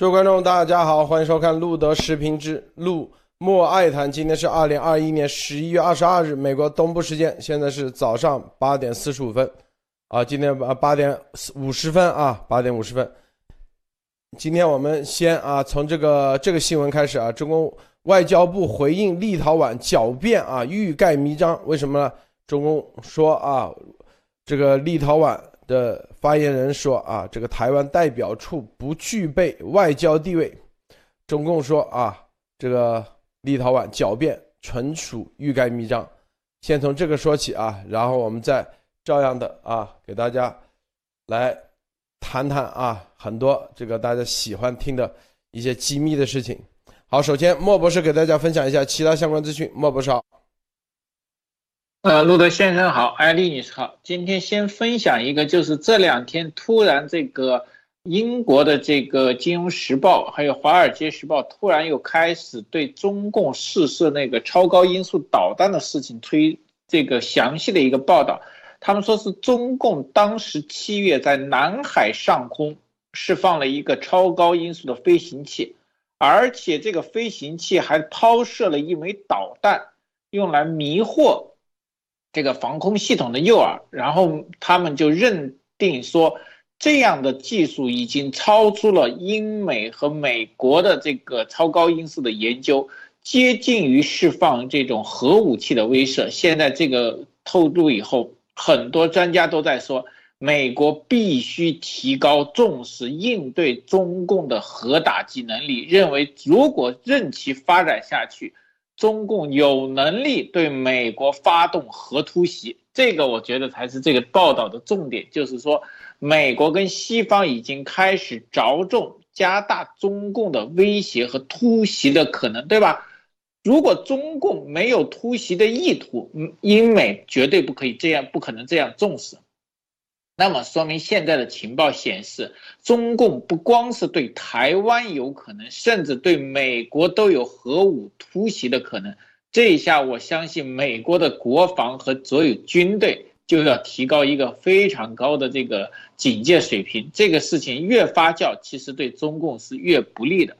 各位观众，大家好，欢迎收看路德视频之路莫爱谈。今天是二零二一年十一月二十二日，美国东部时间，现在是早上八点四十五分，啊，今天八八点五十分啊，八点五十分。今天我们先啊，从这个这个新闻开始啊，中共外交部回应立陶宛狡辩啊，欲盖弥彰。为什么呢？中共说啊，这个立陶宛。的发言人说：“啊，这个台湾代表处不具备外交地位。”中共说：“啊，这个立陶宛狡辩纯属欲盖弥彰。”先从这个说起啊，然后我们再照样的啊，给大家来谈谈啊，很多这个大家喜欢听的一些机密的事情。好，首先莫博士给大家分享一下其他相关资讯。莫博士好。呃，路德先生好，艾丽女士好。今天先分享一个，就是这两天突然这个英国的这个《金融时报》还有《华尔街时报》突然又开始对中共试射那个超高音速导弹的事情推这个详细的一个报道。他们说是中共当时七月在南海上空释放了一个超高音速的飞行器，而且这个飞行器还抛射了一枚导弹，用来迷惑。这个防空系统的诱饵，然后他们就认定说，这样的技术已经超出了英美和美国的这个超高音速的研究，接近于释放这种核武器的威慑。现在这个透露以后，很多专家都在说，美国必须提高重视应对中共的核打击能力，认为如果任其发展下去。中共有能力对美国发动核突袭，这个我觉得才是这个报道的重点。就是说，美国跟西方已经开始着重加大中共的威胁和突袭的可能，对吧？如果中共没有突袭的意图，英美绝对不可以这样，不可能这样重视。那么说明现在的情报显示，中共不光是对台湾有可能，甚至对美国都有核武突袭的可能。这一下，我相信美国的国防和所有军队就要提高一个非常高的这个警戒水平。这个事情越发酵，其实对中共是越不利的。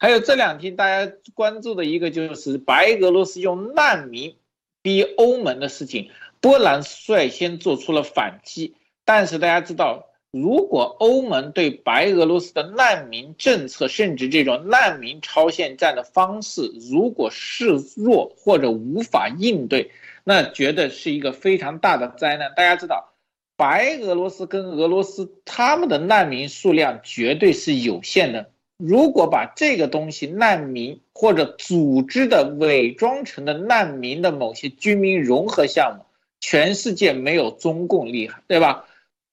还有这两天大家关注的一个就是白俄罗斯用难民逼欧盟的事情，波兰率先做出了反击。但是大家知道，如果欧盟对白俄罗斯的难民政策，甚至这种难民超限战的方式，如果示弱或者无法应对，那绝对是一个非常大的灾难。大家知道，白俄罗斯跟俄罗斯他们的难民数量绝对是有限的。如果把这个东西难民或者组织的伪装成的难民的某些居民融合项目，全世界没有中共厉害，对吧？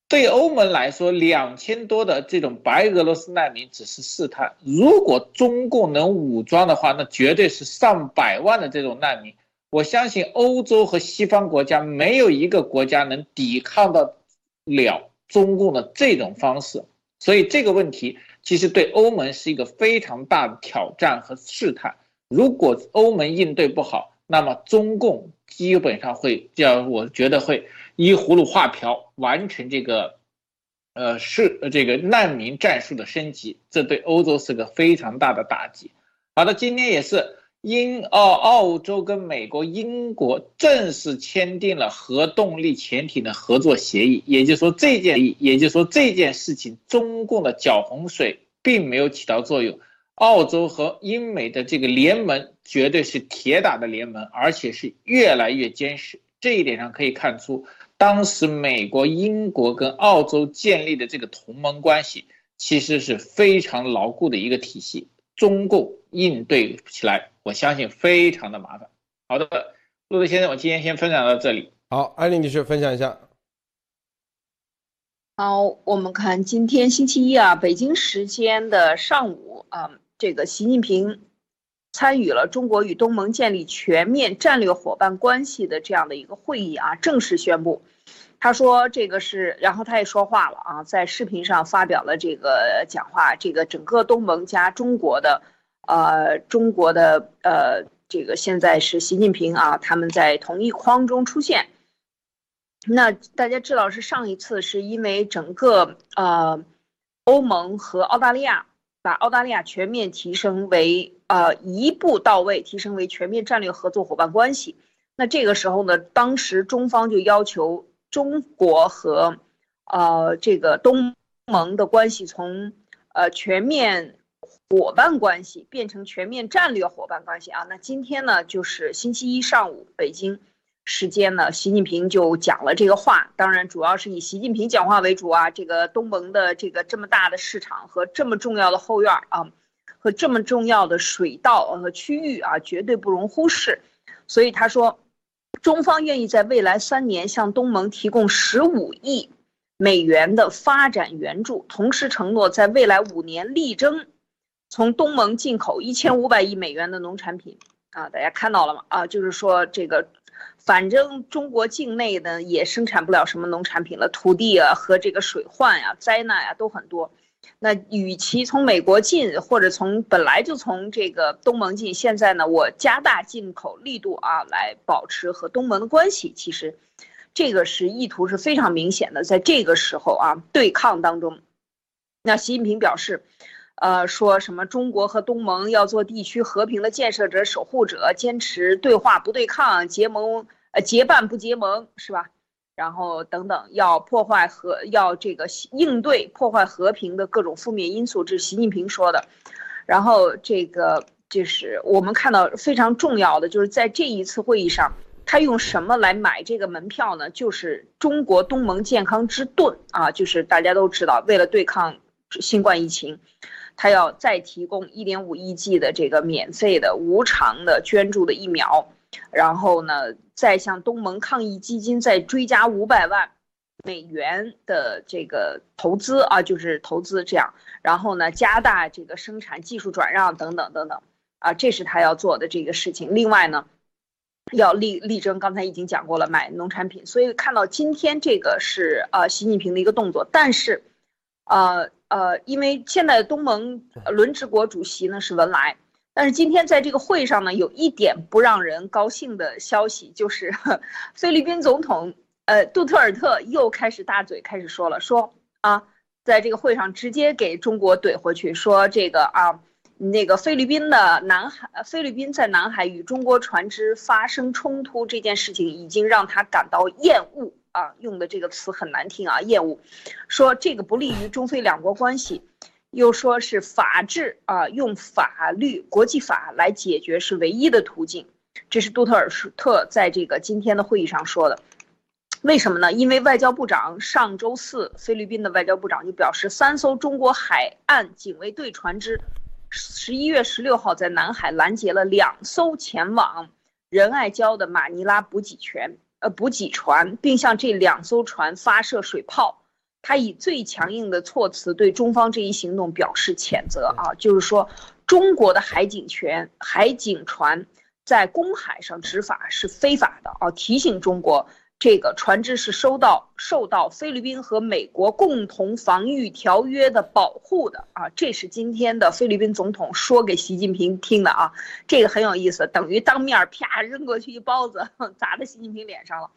对欧盟来说，两千多的这种白俄罗斯难民只是试探。如果中共能武装的话，那绝对是上百万的这种难民。我相信欧洲和西方国家没有一个国家能抵抗得了中共的这种方式。所以这个问题其实对欧盟是一个非常大的挑战和试探。如果欧盟应对不好，那么中共基本上会叫，我觉得会依葫芦画瓢完成这个，呃，是这个难民战术的升级，这对欧洲是个非常大的打击。好的，今天也是英澳澳洲跟美国、英国正式签订了核动力潜艇的合作协议，也就是说这件，也就是说这件事情，中共的搅洪水并没有起到作用。澳洲和英美的这个联盟绝对是铁打的联盟，而且是越来越坚实。这一点上可以看出，当时美国、英国跟澳洲建立的这个同盟关系，其实是非常牢固的一个体系。中共应对起来，我相信非常的麻烦。好的，陆德先生，我今天先分享到这里。好，艾丽女士分享一下。好，我们看今天星期一啊，北京时间的上午啊。这个习近平参与了中国与东盟建立全面战略伙伴关系的这样的一个会议啊，正式宣布，他说这个是，然后他也说话了啊，在视频上发表了这个讲话，这个整个东盟加中国的，呃，中国的呃，这个现在是习近平啊，他们在同一框中出现。那大家知道是上一次是因为整个呃欧盟和澳大利亚。把澳大利亚全面提升为呃一步到位，提升为全面战略合作伙伴关系。那这个时候呢，当时中方就要求中国和呃这个东盟的关系从呃全面伙伴关系变成全面战略伙伴关系啊。那今天呢，就是星期一上午北京。时间呢，习近平就讲了这个话，当然主要是以习近平讲话为主啊。这个东盟的这个这么大的市场和这么重要的后院啊，这么重要的水道和区域啊，绝对不容忽视。所以他说，中方愿意在未来三年向东盟提供十五亿美元的发展援助，同时承诺在未来五年力争从东盟进口一千五百亿美元的农产品啊。大家看到了吗？啊，就是说这个。反正中国境内呢也生产不了什么农产品了，土地啊和这个水患呀、灾难呀都很多。那与其从美国进，或者从本来就从这个东盟进，现在呢我加大进口力度啊，来保持和东盟的关系。其实，这个是意图是非常明显的，在这个时候啊对抗当中，那习近平表示。呃，说什么中国和东盟要做地区和平的建设者、守护者，坚持对话不对抗，结盟呃结伴不结盟，是吧？然后等等，要破坏和要这个应对破坏和平的各种负面因素，这是习近平说的。然后这个就是我们看到非常重要的，就是在这一次会议上，他用什么来买这个门票呢？就是中国东盟健康之盾啊，就是大家都知道，为了对抗新冠疫情。他要再提供一点五亿剂的这个免费的无偿的捐助的疫苗，然后呢，再向东盟抗疫基金再追加五百万美元的这个投资啊，就是投资这样，然后呢，加大这个生产技术转让等等等等啊，这是他要做的这个事情。另外呢，要力力争刚才已经讲过了买农产品，所以看到今天这个是呃习近平的一个动作，但是，呃。呃，因为现在东盟轮值国主席呢是文莱，但是今天在这个会上呢，有一点不让人高兴的消息，就是 菲律宾总统呃杜特尔特又开始大嘴开始说了，说啊，在这个会上直接给中国怼回去，说这个啊，那个菲律宾的南海，菲律宾在南海与中国船只发生冲突这件事情，已经让他感到厌恶。啊，用的这个词很难听啊，厌恶，说这个不利于中非两国关系，又说是法治啊，用法律、国际法来解决是唯一的途径，这是杜特尔特在这个今天的会议上说的。为什么呢？因为外交部长上周四，菲律宾的外交部长就表示，三艘中国海岸警卫队船只，十一月十六号在南海拦截了两艘前往仁爱礁的马尼拉补给船。呃，补给船，并向这两艘船发射水炮，他以最强硬的措辞对中方这一行动表示谴责啊，就是说，中国的海警权、海警船在公海上执法是非法的啊，提醒中国。这个船只是收到受到菲律宾和美国共同防御条约的保护的啊，这是今天的菲律宾总统说给习近平听的啊，这个很有意思，等于当面啪扔过去一包子 砸在习近平脸上了，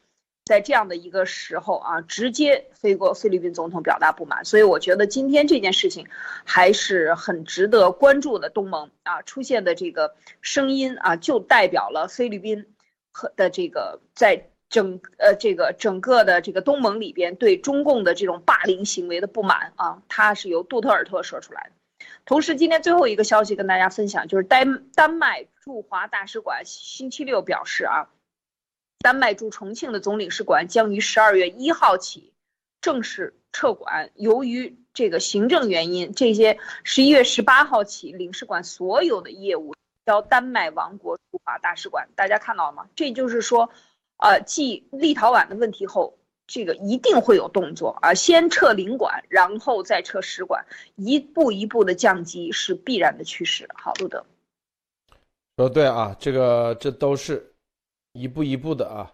在这样的一个时候啊，直接飞过菲律宾总统表达不满，所以我觉得今天这件事情还是很值得关注的。东盟啊出现的这个声音啊，就代表了菲律宾和的这个在。整呃，这个整个的这个东盟里边对中共的这种霸凌行为的不满啊，它是由杜特尔特说出来的。同时，今天最后一个消息跟大家分享，就是丹丹麦驻华大使馆星期六表示啊，丹麦驻重庆的总领事馆将于十二月一号起正式撤馆。由于这个行政原因，这些十一月十八号起领事馆所有的业务交丹麦王国驻华大使馆。大家看到了吗？这就是说。呃，继立陶宛的问题后，这个一定会有动作啊！先撤领馆，然后再撤使馆，一步一步的降级是必然的趋势。好，路德说对啊，这个这都是一步一步的啊！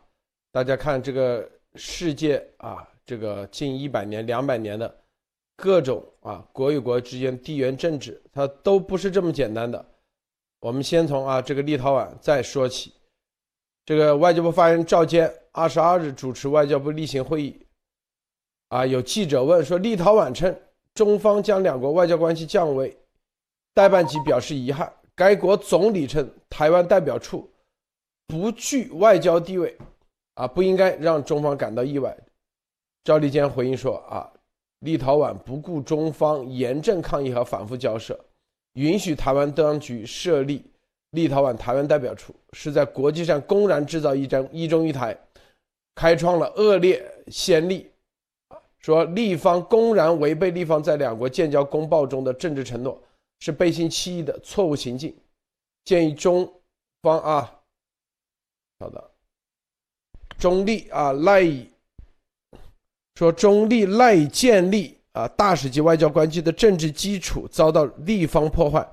大家看这个世界啊，这个近一百年、两百年的各种啊，国与国之间地缘政治，它都不是这么简单的。我们先从啊这个立陶宛再说起。这个外交部发言人赵坚二十二日主持外交部例行会议，啊，有记者问说，立陶宛称中方将两国外交关系降为代办级表示遗憾。该国总理称，台湾代表处不具外交地位，啊，不应该让中方感到意外。赵立坚回应说：“啊，立陶宛不顾中方严正抗议和反复交涉，允许台湾当局设立立陶宛台湾代表处，是在国际上公然制造一张一中一台，开创了恶劣先例。”说立方公然违背立方在两国建交公报中的政治承诺。是背信弃义的错误行径，建议中方啊，好的，中立啊赖以说中立赖以建立啊大使级外交关系的政治基础遭到立方破坏，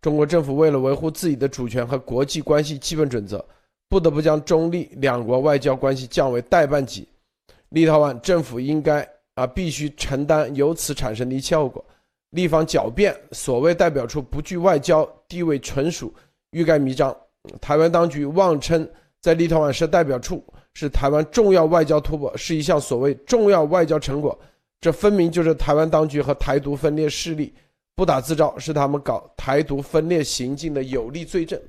中国政府为了维护自己的主权和国际关系基本准则，不得不将中立两国外交关系降为代办级，立陶宛政府应该啊必须承担由此产生的一切后果。立方狡辩，所谓代表处不具外交地位，纯属欲盖弥彰。台湾当局妄称在立陶宛设代表处是台湾重要外交突破，是一项所谓重要外交成果，这分明就是台湾当局和台独分裂势力不打自招，是他们搞台独分裂行径的有力罪证。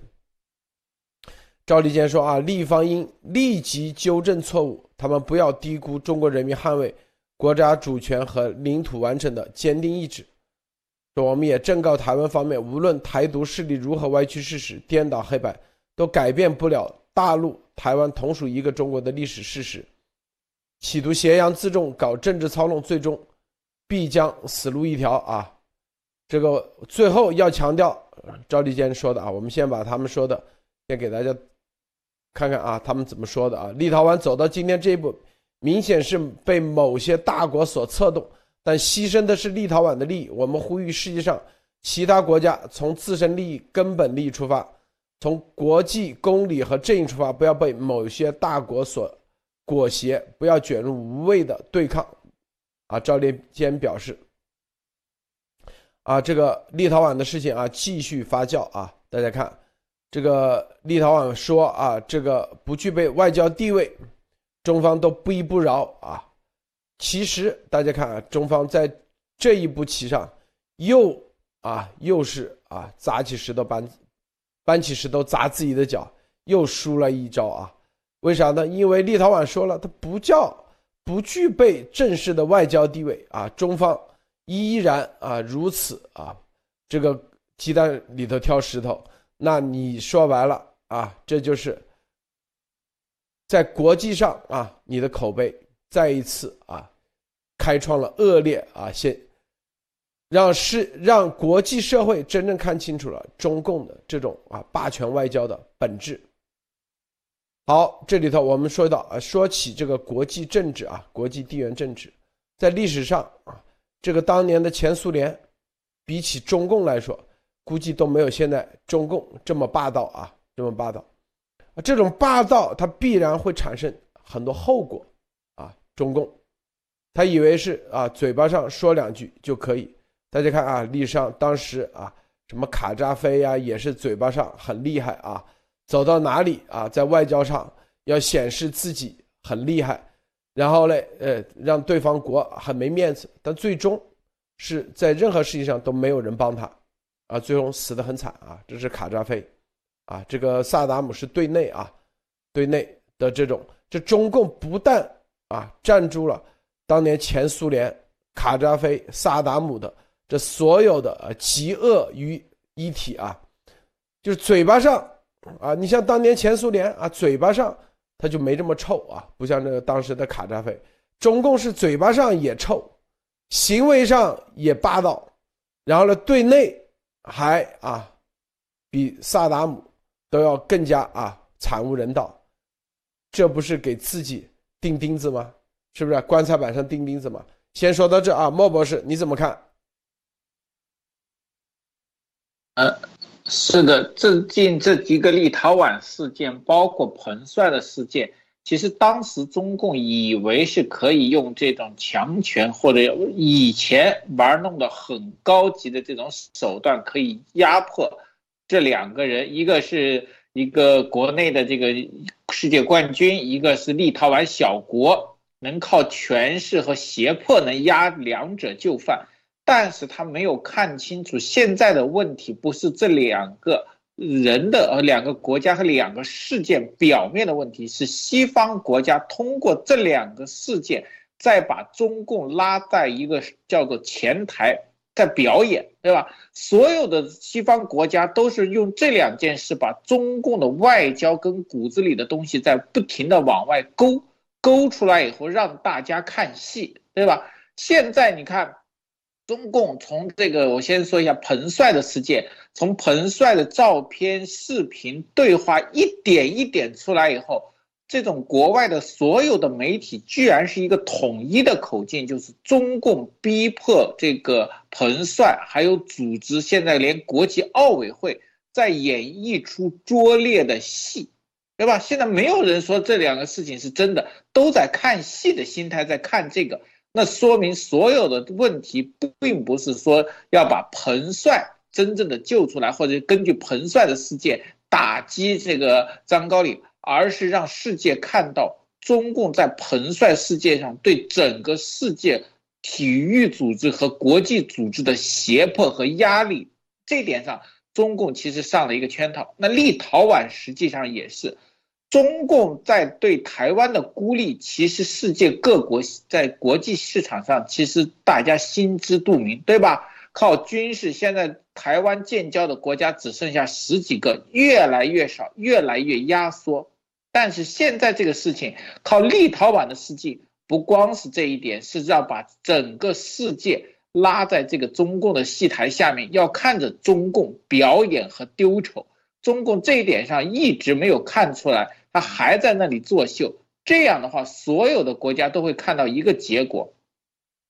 赵立坚说：“啊，立方应立即纠正错误，他们不要低估中国人民捍卫国家主权和领土完整的坚定意志。”说我们也正告台湾方面，无论台独势力如何歪曲事实、颠倒黑白，都改变不了大陆台湾同属一个中国的历史事实。企图挟洋自重、搞政治操弄，最终必将死路一条啊！这个最后要强调，赵立坚说的啊，我们先把他们说的先给大家看看啊，他们怎么说的啊？立陶宛走到今天这一步，明显是被某些大国所策动。但牺牲的是立陶宛的利益。我们呼吁世界上其他国家从自身利益、根本利益出发，从国际公理和正义出发，不要被某些大国所裹挟，不要卷入无谓的对抗。啊，赵立坚表示，啊，这个立陶宛的事情啊，继续发酵啊。大家看，这个立陶宛说啊，这个不具备外交地位，中方都不依不饶啊。其实大家看啊，中方在这一步棋上，又啊又是啊砸起石头搬搬起石头砸自己的脚，又输了一招啊。为啥呢？因为立陶宛说了，它不叫不具备正式的外交地位啊。中方依然啊如此啊，这个鸡蛋里头挑石头。那你说白了啊，这就是在国际上啊，你的口碑再一次啊。开创了恶劣啊，先让世让国际社会真正看清楚了中共的这种啊霸权外交的本质。好，这里头我们说到啊，说起这个国际政治啊，国际地缘政治，在历史上啊，这个当年的前苏联，比起中共来说，估计都没有现在中共这么霸道啊，这么霸道。啊，这种霸道它必然会产生很多后果啊，中共。他以为是啊，嘴巴上说两句就可以。大家看啊，历史上当时啊，什么卡扎菲呀，也是嘴巴上很厉害啊，走到哪里啊，在外交上要显示自己很厉害，然后嘞，呃，让对方国很没面子。但最终是在任何事情上都没有人帮他，啊，最终死得很惨啊。这是卡扎菲，啊，这个萨达姆是对内啊，对内的这种，这中共不但啊站住了。当年前苏联卡扎菲、萨达姆的这所有的呃极恶于一体啊，就是嘴巴上啊，你像当年前苏联啊，嘴巴上他就没这么臭啊，不像这个当时的卡扎菲，中共是嘴巴上也臭，行为上也霸道，然后呢，对内还啊比萨达姆都要更加啊惨无人道，这不是给自己钉钉子吗？是不是棺材板上钉钉子吗？先说到这啊，莫博士你怎么看？呃，是的，最近这几个立陶宛事件，包括彭帅的事件，其实当时中共以为是可以用这种强权或者以前玩弄的很高级的这种手段，可以压迫这两个人，一个是一个国内的这个世界冠军，一个是立陶宛小国。能靠权势和胁迫能压两者就范，但是他没有看清楚现在的问题不是这两个人的呃两个国家和两个事件表面的问题，是西方国家通过这两个事件再把中共拉在一个叫做前台。在表演，对吧？所有的西方国家都是用这两件事把中共的外交跟骨子里的东西在不停的往外勾勾出来以后，让大家看戏，对吧？现在你看，中共从这个，我先说一下彭帅的事件，从彭帅的照片、视频对话一点一点出来以后。这种国外的所有的媒体居然是一个统一的口径，就是中共逼迫这个彭帅，还有组织，现在连国际奥委会在演绎出拙劣的戏，对吧？现在没有人说这两个事情是真的，都在看戏的心态在看这个，那说明所有的问题并不是说要把彭帅真正的救出来，或者根据彭帅的事件打击这个张高丽。而是让世界看到中共在彭帅事件上对整个世界体育组织和国际组织的胁迫和压力，这点上中共其实上了一个圈套。那立陶宛实际上也是，中共在对台湾的孤立，其实世界各国在国际市场上其实大家心知肚明，对吧？靠军事，现在台湾建交的国家只剩下十几个，越来越少，越来越压缩。但是现在这个事情靠立陶宛的事迹，不光是这一点，是要把整个世界拉在这个中共的戏台下面，要看着中共表演和丢丑。中共这一点上一直没有看出来，他还在那里作秀。这样的话，所有的国家都会看到一个结果：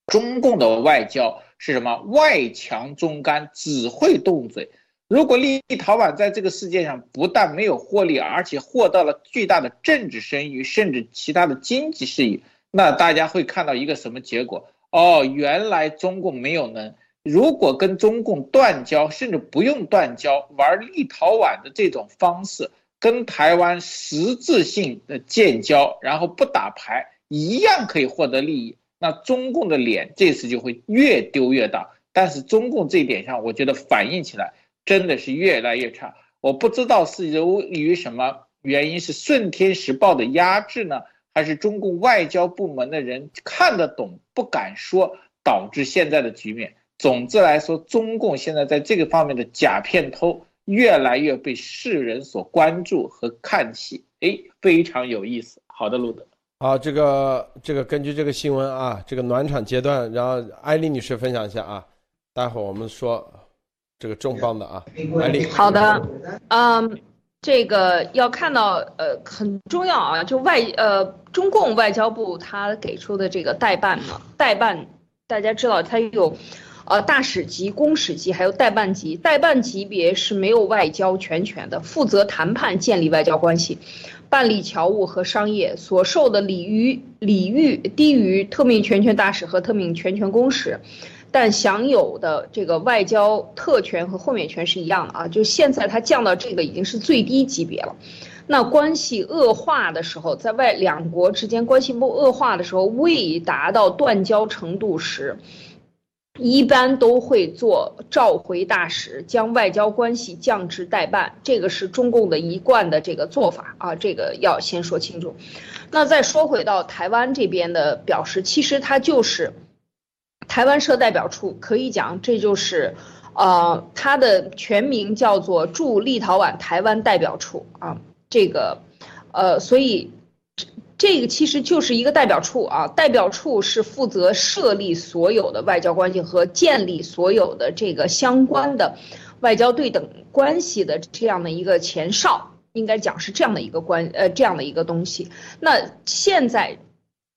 中共的外交是什么？外强中干，只会动嘴。如果立陶宛在这个世界上不但没有获利，而且获得了巨大的政治声誉，甚至其他的经济事业，那大家会看到一个什么结果？哦，原来中共没有能。如果跟中共断交，甚至不用断交，玩立陶宛的这种方式，跟台湾实质性的建交，然后不打牌，一样可以获得利益。那中共的脸这次就会越丢越大。但是中共这一点上，我觉得反映起来。真的是越来越差，我不知道是由于什么原因，是顺天时报的压制呢，还是中共外交部门的人看得懂不敢说，导致现在的局面。总之来说，中共现在在这个方面的假片偷越来越被世人所关注和看戏，哎，非常有意思。好的，路德，好，这个这个根据这个新闻啊，这个暖场阶段，然后艾丽女士分享一下啊，待会儿我们说。这个重磅的啊，好的，嗯，这个要看到呃很重要啊，就外呃中共外交部他给出的这个代办嘛，代办大家知道他有，呃大使级、公使级，还有代办级，代办级别是没有外交全权的，负责谈判、建立外交关系，办理侨务和商业，所受的礼遇礼遇低于特命全权大使和特命全权公使。但享有的这个外交特权和豁免权是一样的啊，就现在它降到这个已经是最低级别了。那关系恶化的时候，在外两国之间关系不恶化的时候，未达到断交程度时，一般都会做召回大使，将外交关系降至代办。这个是中共的一贯的这个做法啊，这个要先说清楚。那再说回到台湾这边的表示，其实它就是。台湾设代表处可以讲，这就是，呃，它的全名叫做驻立陶宛台湾代表处啊。这个，呃，所以这个其实就是一个代表处啊。代表处是负责设立所有的外交关系和建立所有的这个相关的外交对等关系的这样的一个前哨，应该讲是这样的一个关呃这样的一个东西。那现在，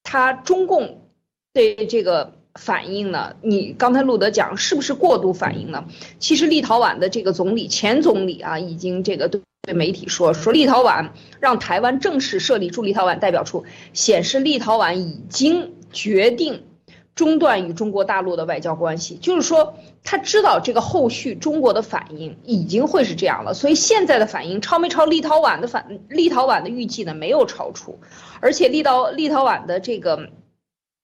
他中共对这个。反应呢？你刚才路德讲是不是过度反应呢？其实立陶宛的这个总理前总理啊，已经这个对对媒体说说立陶宛让台湾正式设立驻立陶宛代表处，显示立陶宛已经决定中断与中国大陆的外交关系。就是说他知道这个后续中国的反应已经会是这样了，所以现在的反应超没超立陶宛的反立陶宛的预计呢？没有超出，而且立陶立陶宛的这个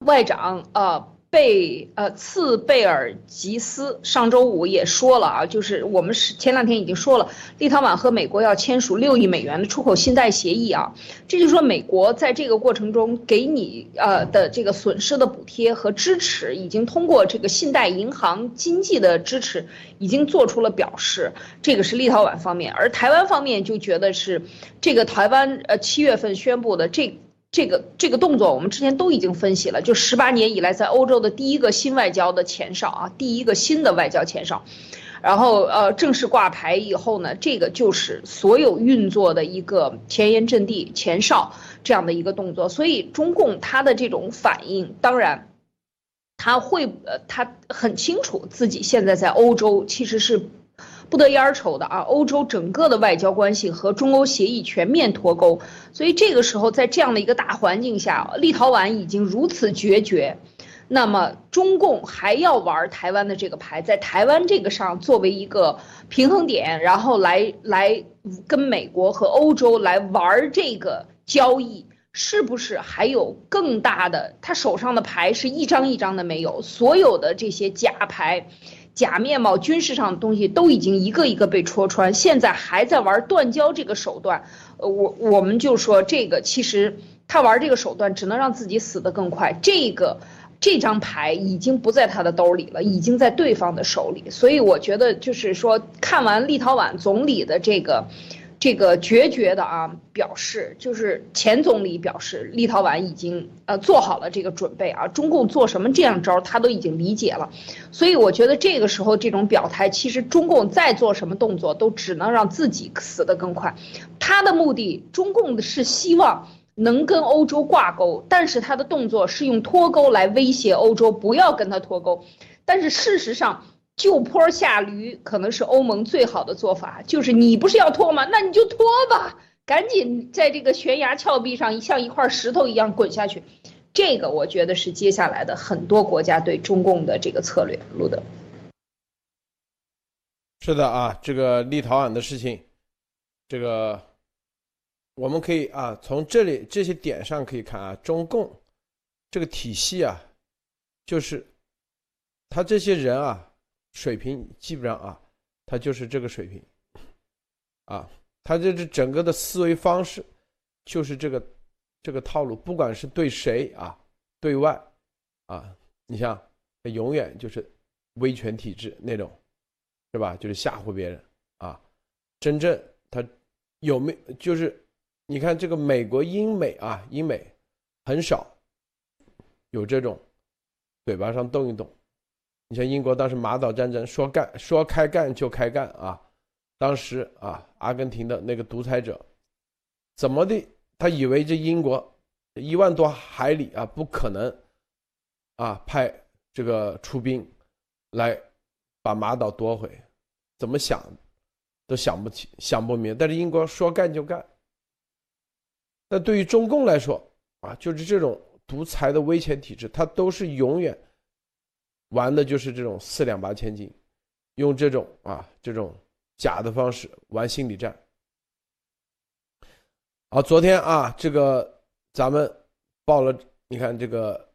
外长啊。贝呃次贝尔吉斯上周五也说了啊，就是我们是前两天已经说了，立陶宛和美国要签署六亿美元的出口信贷协议啊，这就说美国在这个过程中给你呃的这个损失的补贴和支持，已经通过这个信贷银行经济的支持，已经做出了表示，这个是立陶宛方面，而台湾方面就觉得是这个台湾呃七月份宣布的这。这个这个动作，我们之前都已经分析了，就十八年以来在欧洲的第一个新外交的前哨啊，第一个新的外交前哨，然后呃正式挂牌以后呢，这个就是所有运作的一个前沿阵地前哨这样的一个动作，所以中共他的这种反应，当然他会呃他很清楚自己现在在欧洲其实是。不得烟抽的啊！欧洲整个的外交关系和中欧协议全面脱钩，所以这个时候在这样的一个大环境下，立陶宛已经如此决绝，那么中共还要玩台湾的这个牌，在台湾这个上作为一个平衡点，然后来来跟美国和欧洲来玩这个交易，是不是还有更大的？他手上的牌是一张一张的没有，所有的这些假牌。假面貌、军事上的东西都已经一个一个被戳穿，现在还在玩断交这个手段，呃，我我们就说这个其实他玩这个手段只能让自己死得更快。这个这张牌已经不在他的兜里了，已经在对方的手里，所以我觉得就是说，看完立陶宛总理的这个。这个决绝的啊表示，就是前总理表示，立陶宛已经呃做好了这个准备啊，中共做什么这样招，他都已经理解了，所以我觉得这个时候这种表态，其实中共再做什么动作，都只能让自己死得更快。他的目的，中共是希望能跟欧洲挂钩，但是他的动作是用脱钩来威胁欧洲，不要跟他脱钩，但是事实上。就坡下驴可能是欧盟最好的做法，就是你不是要拖吗？那你就拖吧，赶紧在这个悬崖峭壁上像一块石头一样滚下去。这个我觉得是接下来的很多国家对中共的这个策略。路德，是的啊，这个立陶宛的事情，这个我们可以啊从这里这些点上可以看啊，中共这个体系啊，就是他这些人啊。水平基本上啊，他就是这个水平，啊，他这这整个的思维方式就是这个这个套路，不管是对谁啊，对外啊，你像永远就是威权体制那种，是吧？就是吓唬别人啊。真正他有没就是你看这个美国英美啊，英美很少有这种嘴巴上动一动。你像英国当时马岛战争说干说开干就开干啊，当时啊阿根廷的那个独裁者，怎么的他以为这英国一万多海里啊不可能啊派这个出兵来把马岛夺回，怎么想都想不起想不明。但是英国说干就干。那对于中共来说啊，就是这种独裁的威权体制，它都是永远。玩的就是这种四两拨千斤，用这种啊这种假的方式玩心理战。好，昨天啊这个咱们报了，你看这个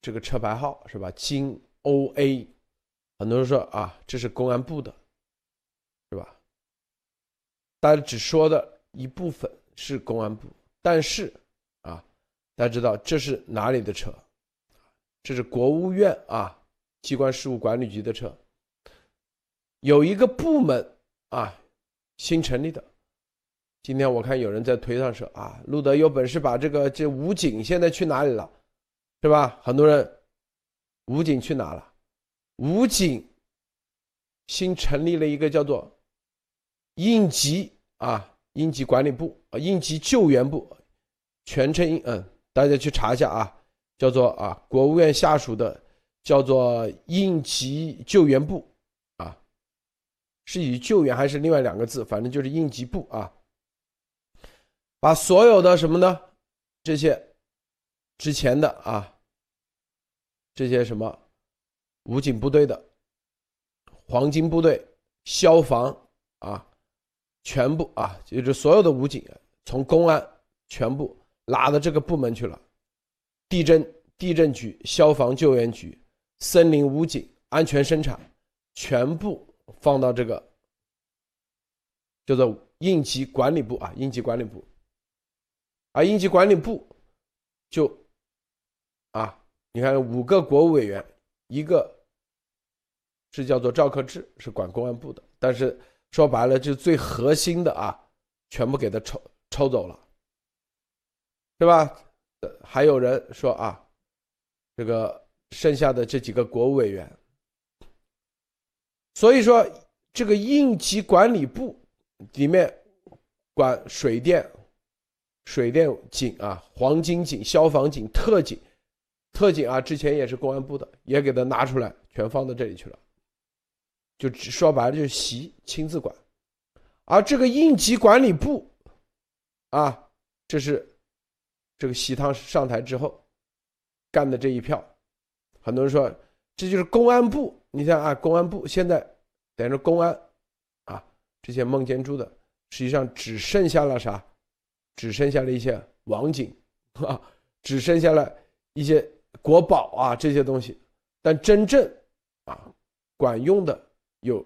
这个车牌号是吧？京 O A，很多人说啊这是公安部的，是吧？大家只说的一部分是公安部，但是啊大家知道这是哪里的车？这是国务院啊。机关事务管理局的车，有一个部门啊，新成立的。今天我看有人在推上说啊，路德有本事把这个这武警现在去哪里了，是吧？很多人，武警去哪了？武警新成立了一个叫做应急啊，应急管理部啊，应急救援部，全称嗯，大家去查一下啊，叫做啊，国务院下属的。叫做应急救援部，啊，是以救援还是另外两个字？反正就是应急部啊。把所有的什么呢？这些之前的啊，这些什么武警部队的、黄金部队、消防啊，全部啊，就是所有的武警，从公安全部拉到这个部门去了。地震地震局、消防救援局。森林武警、安全生产，全部放到这个叫做应急管理部啊，应急管理部。而应急管理部就啊，你看五个国务委员，一个是叫做赵克志，是管公安部的，但是说白了，就最核心的啊，全部给他抽抽走了，对吧？还有人说啊，这个剩下的这几个国务委员，所以说这个应急管理部里面管水电、水电警啊、黄金警、消防警、特警、特警啊，之前也是公安部的，也给他拿出来，全放到这里去了，就只说白了就是习亲自管，而这个应急管理部啊，这是。这个习汤上台之后干的这一票，很多人说这就是公安部。你像啊，公安部现在等于说公安啊，这些孟建柱的，实际上只剩下了啥？只剩下了一些网警 啊，只剩下了一些国宝啊这些东西。但真正啊管用的有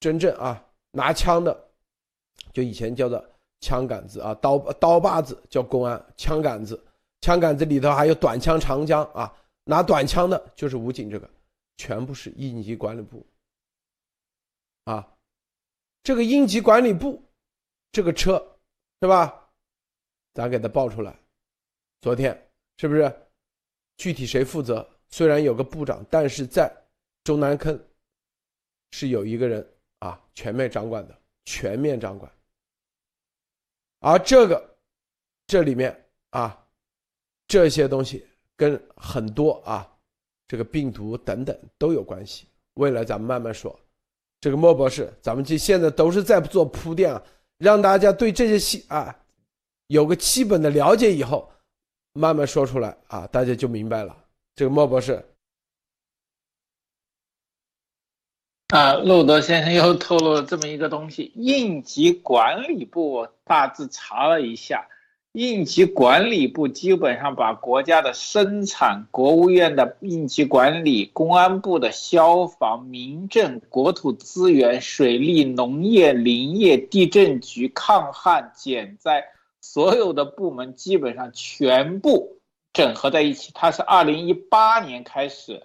真正啊拿枪的，就以前叫做。枪杆子啊，刀刀把子叫公安，枪杆子，枪杆子里头还有短枪、长枪啊，拿短枪的就是武警，这个全部是应急管理部啊。这个应急管理部这个车是吧？咱给他报出来，昨天是不是？具体谁负责？虽然有个部长，但是在中南坑是有一个人啊，全面掌管的，全面掌管。而这个，这里面啊，这些东西跟很多啊，这个病毒等等都有关系。未来咱们慢慢说。这个莫博士，咱们这现在都是在做铺垫啊，让大家对这些细啊有个基本的了解以后，慢慢说出来啊，大家就明白了。这个莫博士。啊，路德先生又透露了这么一个东西：应急管理部大致查了一下，应急管理部基本上把国家的生产、国务院的应急管理、公安部的消防、民政、国土资源、水利、农业、林业、地震局、抗旱减灾，所有的部门基本上全部整合在一起。它是二零一八年开始，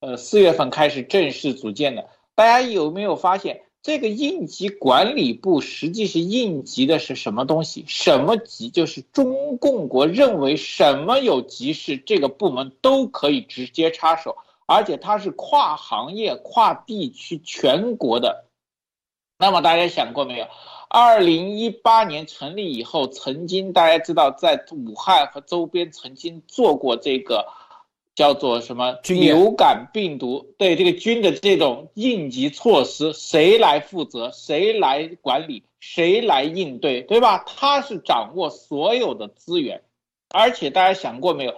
呃，四月份开始正式组建的。大家有没有发现，这个应急管理部实际是应急的是什么东西？什么急？就是中共国认为什么有急事，这个部门都可以直接插手，而且它是跨行业、跨地区、全国的。那么大家想过没有？二零一八年成立以后，曾经大家知道，在武汉和周边曾经做过这个。叫做什么流感病毒？对这个军的这种应急措施，谁来负责？谁来管理？谁来应对？对吧？他是掌握所有的资源，而且大家想过没有？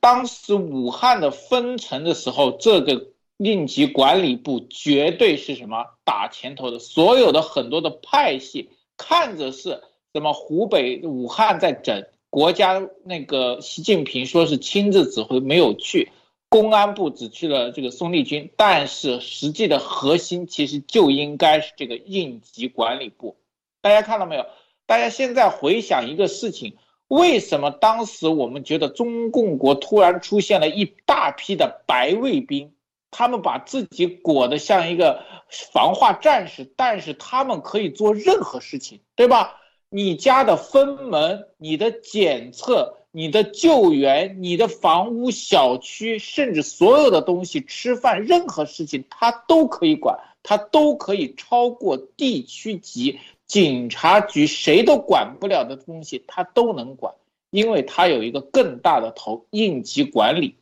当时武汉的封城的时候，这个应急管理部绝对是什么打前头的？所有的很多的派系看着是什么？湖北武汉在整。国家那个习近平说是亲自指挥，没有去，公安部只去了这个松立军，但是实际的核心其实就应该是这个应急管理部。大家看到没有？大家现在回想一个事情，为什么当时我们觉得中共国突然出现了一大批的白卫兵，他们把自己裹得像一个防化战士，但是他们可以做任何事情，对吧？你家的分门、你的检测、你的救援、你的房屋、小区，甚至所有的东西，吃饭，任何事情他都可以管，他都可以超过地区级警察局谁都管不了的东西，他都能管，因为他有一个更大的头——应急管理。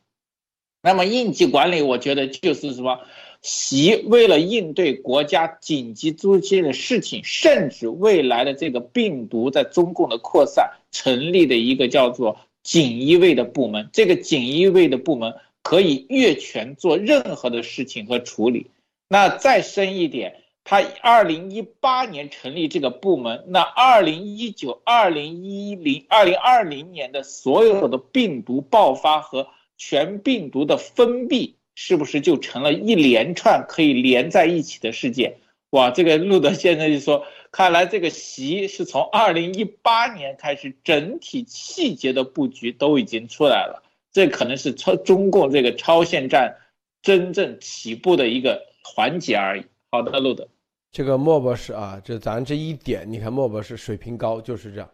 那么应急管理，我觉得就是什么？习为了应对国家紧急出现的事情，甚至未来的这个病毒在中共的扩散，成立的一个叫做锦衣卫的部门。这个锦衣卫的部门可以越权做任何的事情和处理。那再深一点，他二零一八年成立这个部门，那二零一九、二零一零、二零二零年的所有的病毒爆发和全病毒的封闭。是不是就成了一连串可以连在一起的事件？哇，这个路德先生就说，看来这个习是从二零一八年开始，整体细节的布局都已经出来了，这可能是超中共这个超限战真正起步的一个环节而已。好的，路德，这个莫博士啊，这咱这一点，你看莫博士水平高，就是这样，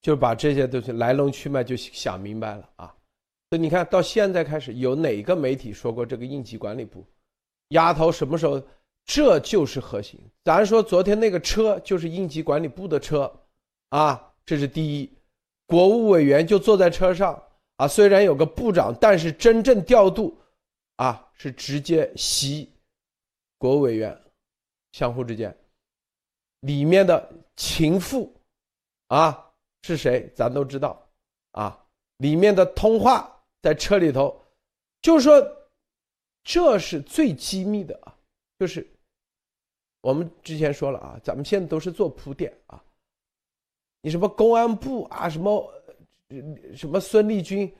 就把这些东西来龙去脉就想明白了啊。你看到现在开始，有哪个媒体说过这个应急管理部丫头什么时候？这就是核心。咱说昨天那个车就是应急管理部的车，啊，这是第一。国务委员就坐在车上啊，虽然有个部长，但是真正调度，啊，是直接袭国务委员，相互之间，里面的情妇，啊是谁？咱都知道，啊，里面的通话在车里头，就是说，这是最机密的啊，就是。我们之前说了啊，咱们现在都是做铺垫啊。你什么公安部啊，什么什么孙立军，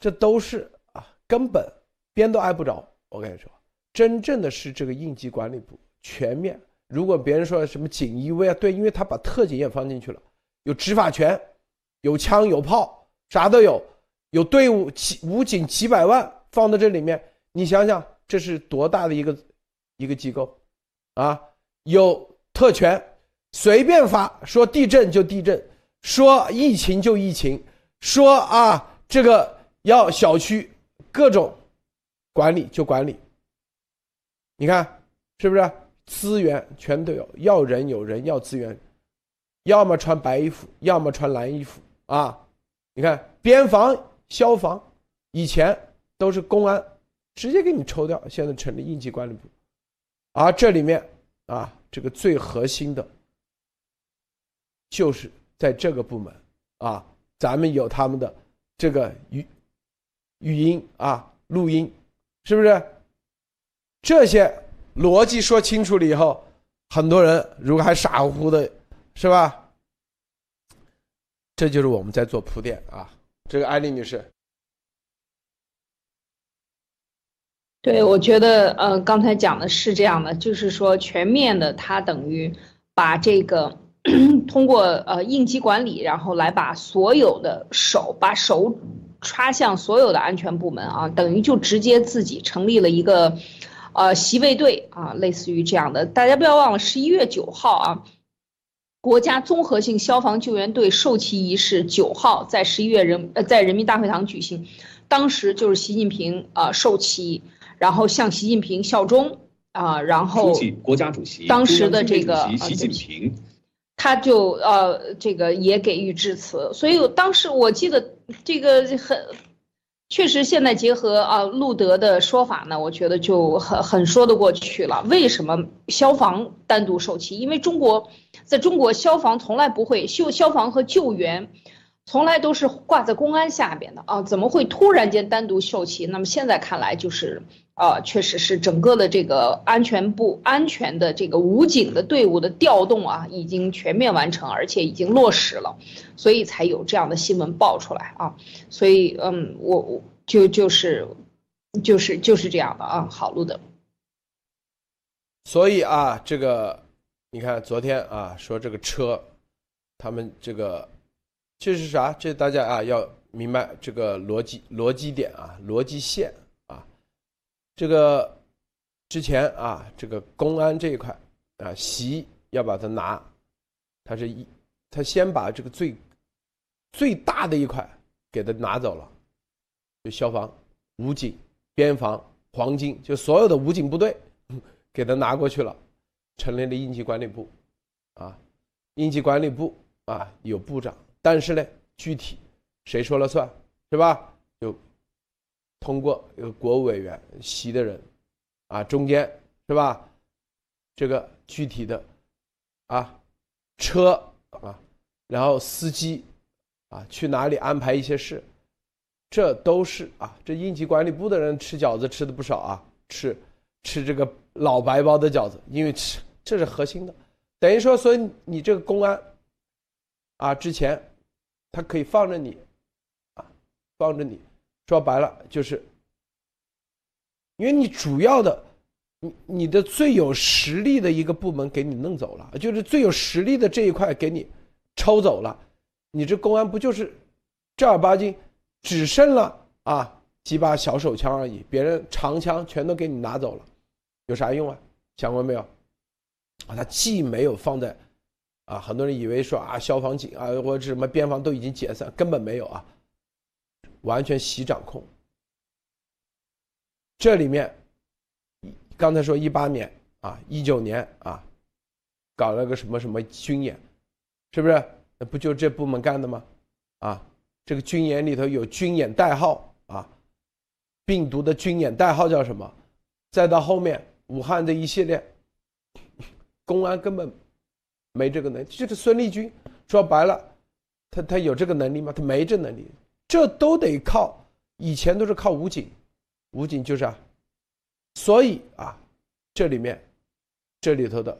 这都是啊，根本边都挨不着。我跟你说，真正的是这个应急管理部全面。如果别人说什么锦衣卫啊，对，因为他把特警也放进去了，有执法权，有枪有炮，啥都有，有队伍几武警几百万放在这里面，你想想这是多大的一个一个机构啊！有特权，随便发说地震就地震，说疫情就疫情，说啊这个要小区各种管理就管理。你看是不是资源全都有？要人有人，要资源，要么穿白衣服，要么穿蓝衣服啊！你看边防、消防以前都是公安，直接给你抽掉，现在成立应急管理部，而这里面。啊，这个最核心的，就是在这个部门啊，咱们有他们的这个语语音啊，录音，是不是？这些逻辑说清楚了以后，很多人如果还傻乎乎的，是吧？这就是我们在做铺垫啊。这个艾丽女士。对，我觉得，呃，刚才讲的是这样的，就是说全面的，它等于把这个 通过呃应急管理，然后来把所有的手把手插向所有的安全部门啊，等于就直接自己成立了一个呃席位队啊，类似于这样的。大家不要忘了，十一月九号啊，国家综合性消防救援队授旗仪式九号在十一月人呃在人民大会堂举行，当时就是习近平啊授旗。然后向习近平效忠啊，然后国家主席当时的这个习近平，他就呃这个也给予致辞，所以当时我记得这个很确实，现在结合啊路德的说法呢，我觉得就很很说得过去了。为什么消防单独受旗？因为中国在中国消防从来不会修消防和救援。从来都是挂在公安下边的啊，怎么会突然间单独秀旗？那么现在看来就是，呃，确实是整个的这个安全部安全的这个武警的队伍的调动啊，已经全面完成，而且已经落实了，所以才有这样的新闻爆出来啊。所以，嗯，我我就就是就是就是这样的啊，好录的。所以啊，这个你看昨天啊说这个车，他们这个。这是啥？这大家啊要明白这个逻辑逻辑点啊，逻辑线啊。这个之前啊，这个公安这一块啊，习要把它拿，他是一他先把这个最最大的一块给他拿走了，就消防、武警、边防、黄金，就所有的武警部队 给他拿过去了，成立了应急管理部啊，应急管理部啊有部长。但是呢，具体谁说了算，是吧？就通过有国务委员席的人，啊，中间是吧？这个具体的啊，车啊，然后司机啊，去哪里安排一些事，这都是啊，这应急管理部的人吃饺子吃的不少啊，吃吃这个老白包的饺子，因为吃这是核心的，等于说，所以你这个公安啊，之前。他可以放着你，啊，放着你，说白了就是因为你主要的，你你的最有实力的一个部门给你弄走了，就是最有实力的这一块给你抽走了，你这公安不就是正儿八经只剩了啊几把小手枪而已，别人长枪全都给你拿走了，有啥用啊？想过没有？啊，他既没有放在。啊，很多人以为说啊，消防警啊，或者什么边防都已经解散，根本没有啊，完全习掌控。这里面，刚才说一八年啊，一九年啊，搞了个什么什么军演，是不是？那不就这部门干的吗？啊，这个军演里头有军演代号啊，病毒的军演代号叫什么？再到后面武汉这一系列，公安根本。没这个能力，就是孙立军说白了，他他有这个能力吗？他没这能力，这都得靠以前都是靠武警，武警就是啊，所以啊，这里面这里头的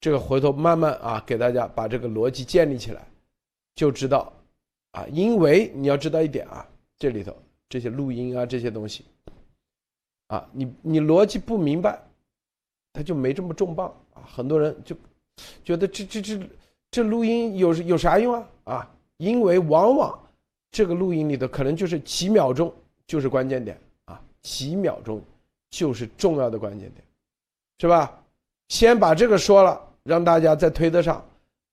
这个回头慢慢啊给大家把这个逻辑建立起来，就知道啊，因为你要知道一点啊，这里头这些录音啊这些东西啊，你你逻辑不明白，他就没这么重磅，很多人就。觉得这这这这录音有有啥用啊？啊，因为往往这个录音里头可能就是几秒钟就是关键点啊，几秒钟就是重要的关键点，是吧？先把这个说了，让大家在推特上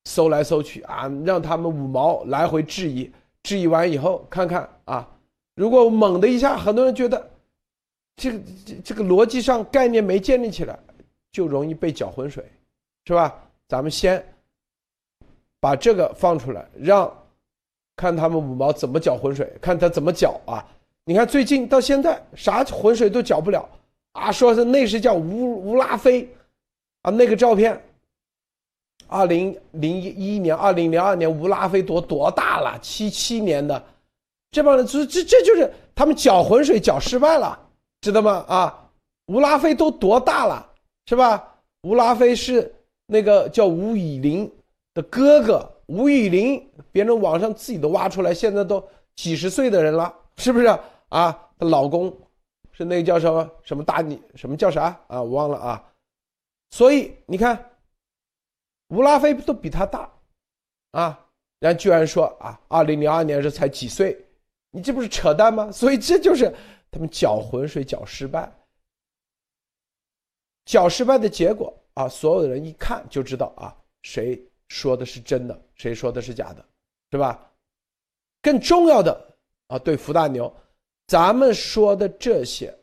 搜来搜去啊，让他们五毛来回质疑，质疑完以后看看啊，如果猛的一下，很多人觉得这个这这个逻辑上概念没建立起来，就容易被搅浑水，是吧？咱们先把这个放出来，让看他们五毛怎么搅浑水，看他怎么搅啊！你看最近到现在啥浑水都搅不了啊！说是那是叫乌乌拉菲啊，那个照片，二零零一年、二零零二年乌拉菲多多大了？七七年的，这帮人这这这就是他们搅浑水搅失败了，知道吗？啊，乌拉菲都多大了，是吧？吴拉菲是。那个叫吴以林的哥哥吴以林，别人网上自己都挖出来，现在都几十岁的人了，是不是啊？她老公是那个叫什么什么大你什么叫啥啊？我忘了啊。所以你看，吴拉菲都比他大啊，人家居然说啊，二零零二年是才几岁，你这不是扯淡吗？所以这就是他们搅浑水搅失败，小失败的结果。啊，所有的人一看就知道啊，谁说的是真的，谁说的是假的，是吧？更重要的啊，对福大牛，咱们说的这些，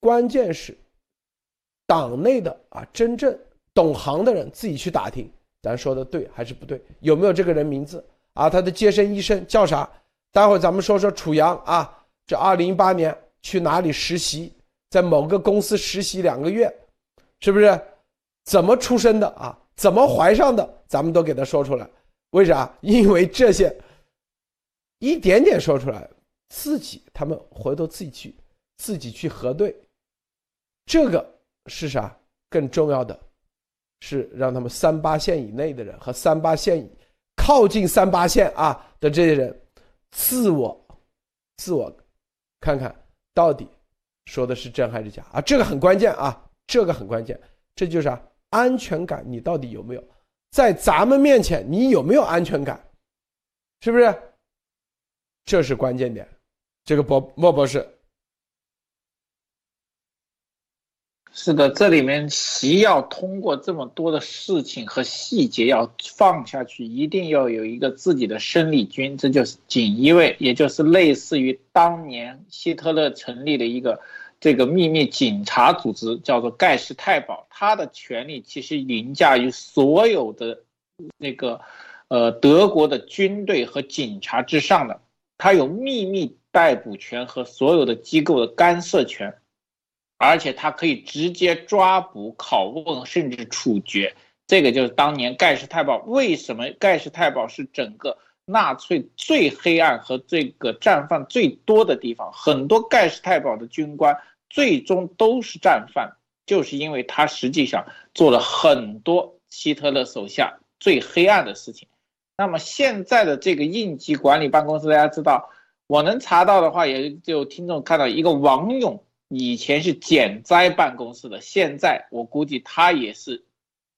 关键是党内的啊，真正懂行的人自己去打听，咱说的对还是不对？有没有这个人名字啊？他的接生医生叫啥？待会儿咱们说说楚阳啊，这二零一八年去哪里实习，在某个公司实习两个月，是不是？怎么出生的啊？怎么怀上的？咱们都给他说出来。为啥？因为这些一点点说出来，自己他们回头自己去自己去核对。这个是啥？更重要的是让他们三八线以内的人和三八线靠近三八线啊的这些人，自我自我看看到底说的是真还是假啊？这个很关键啊！这个很关键，这就是啊。安全感，你到底有没有？在咱们面前，你有没有安全感？是不是？这是关键点。这个博莫博士，是的，这里面习要通过这么多的事情和细节要放下去，一定要有一个自己的生力军，这就是锦衣卫，也就是类似于当年希特勒成立的一个。这个秘密警察组织叫做盖世太保，他的权力其实凌驾于所有的那个呃德国的军队和警察之上的，他有秘密逮捕权和所有的机构的干涉权，而且他可以直接抓捕、拷问甚至处决。这个就是当年盖世太保为什么盖世太保是整个纳粹最黑暗和这个战犯最多的地方，很多盖世太保的军官。最终都是战犯，就是因为他实际上做了很多希特勒手下最黑暗的事情。那么现在的这个应急管理办公室，大家知道，我能查到的话，也就听众看到一个王勇以前是减灾办公室的，现在我估计他也是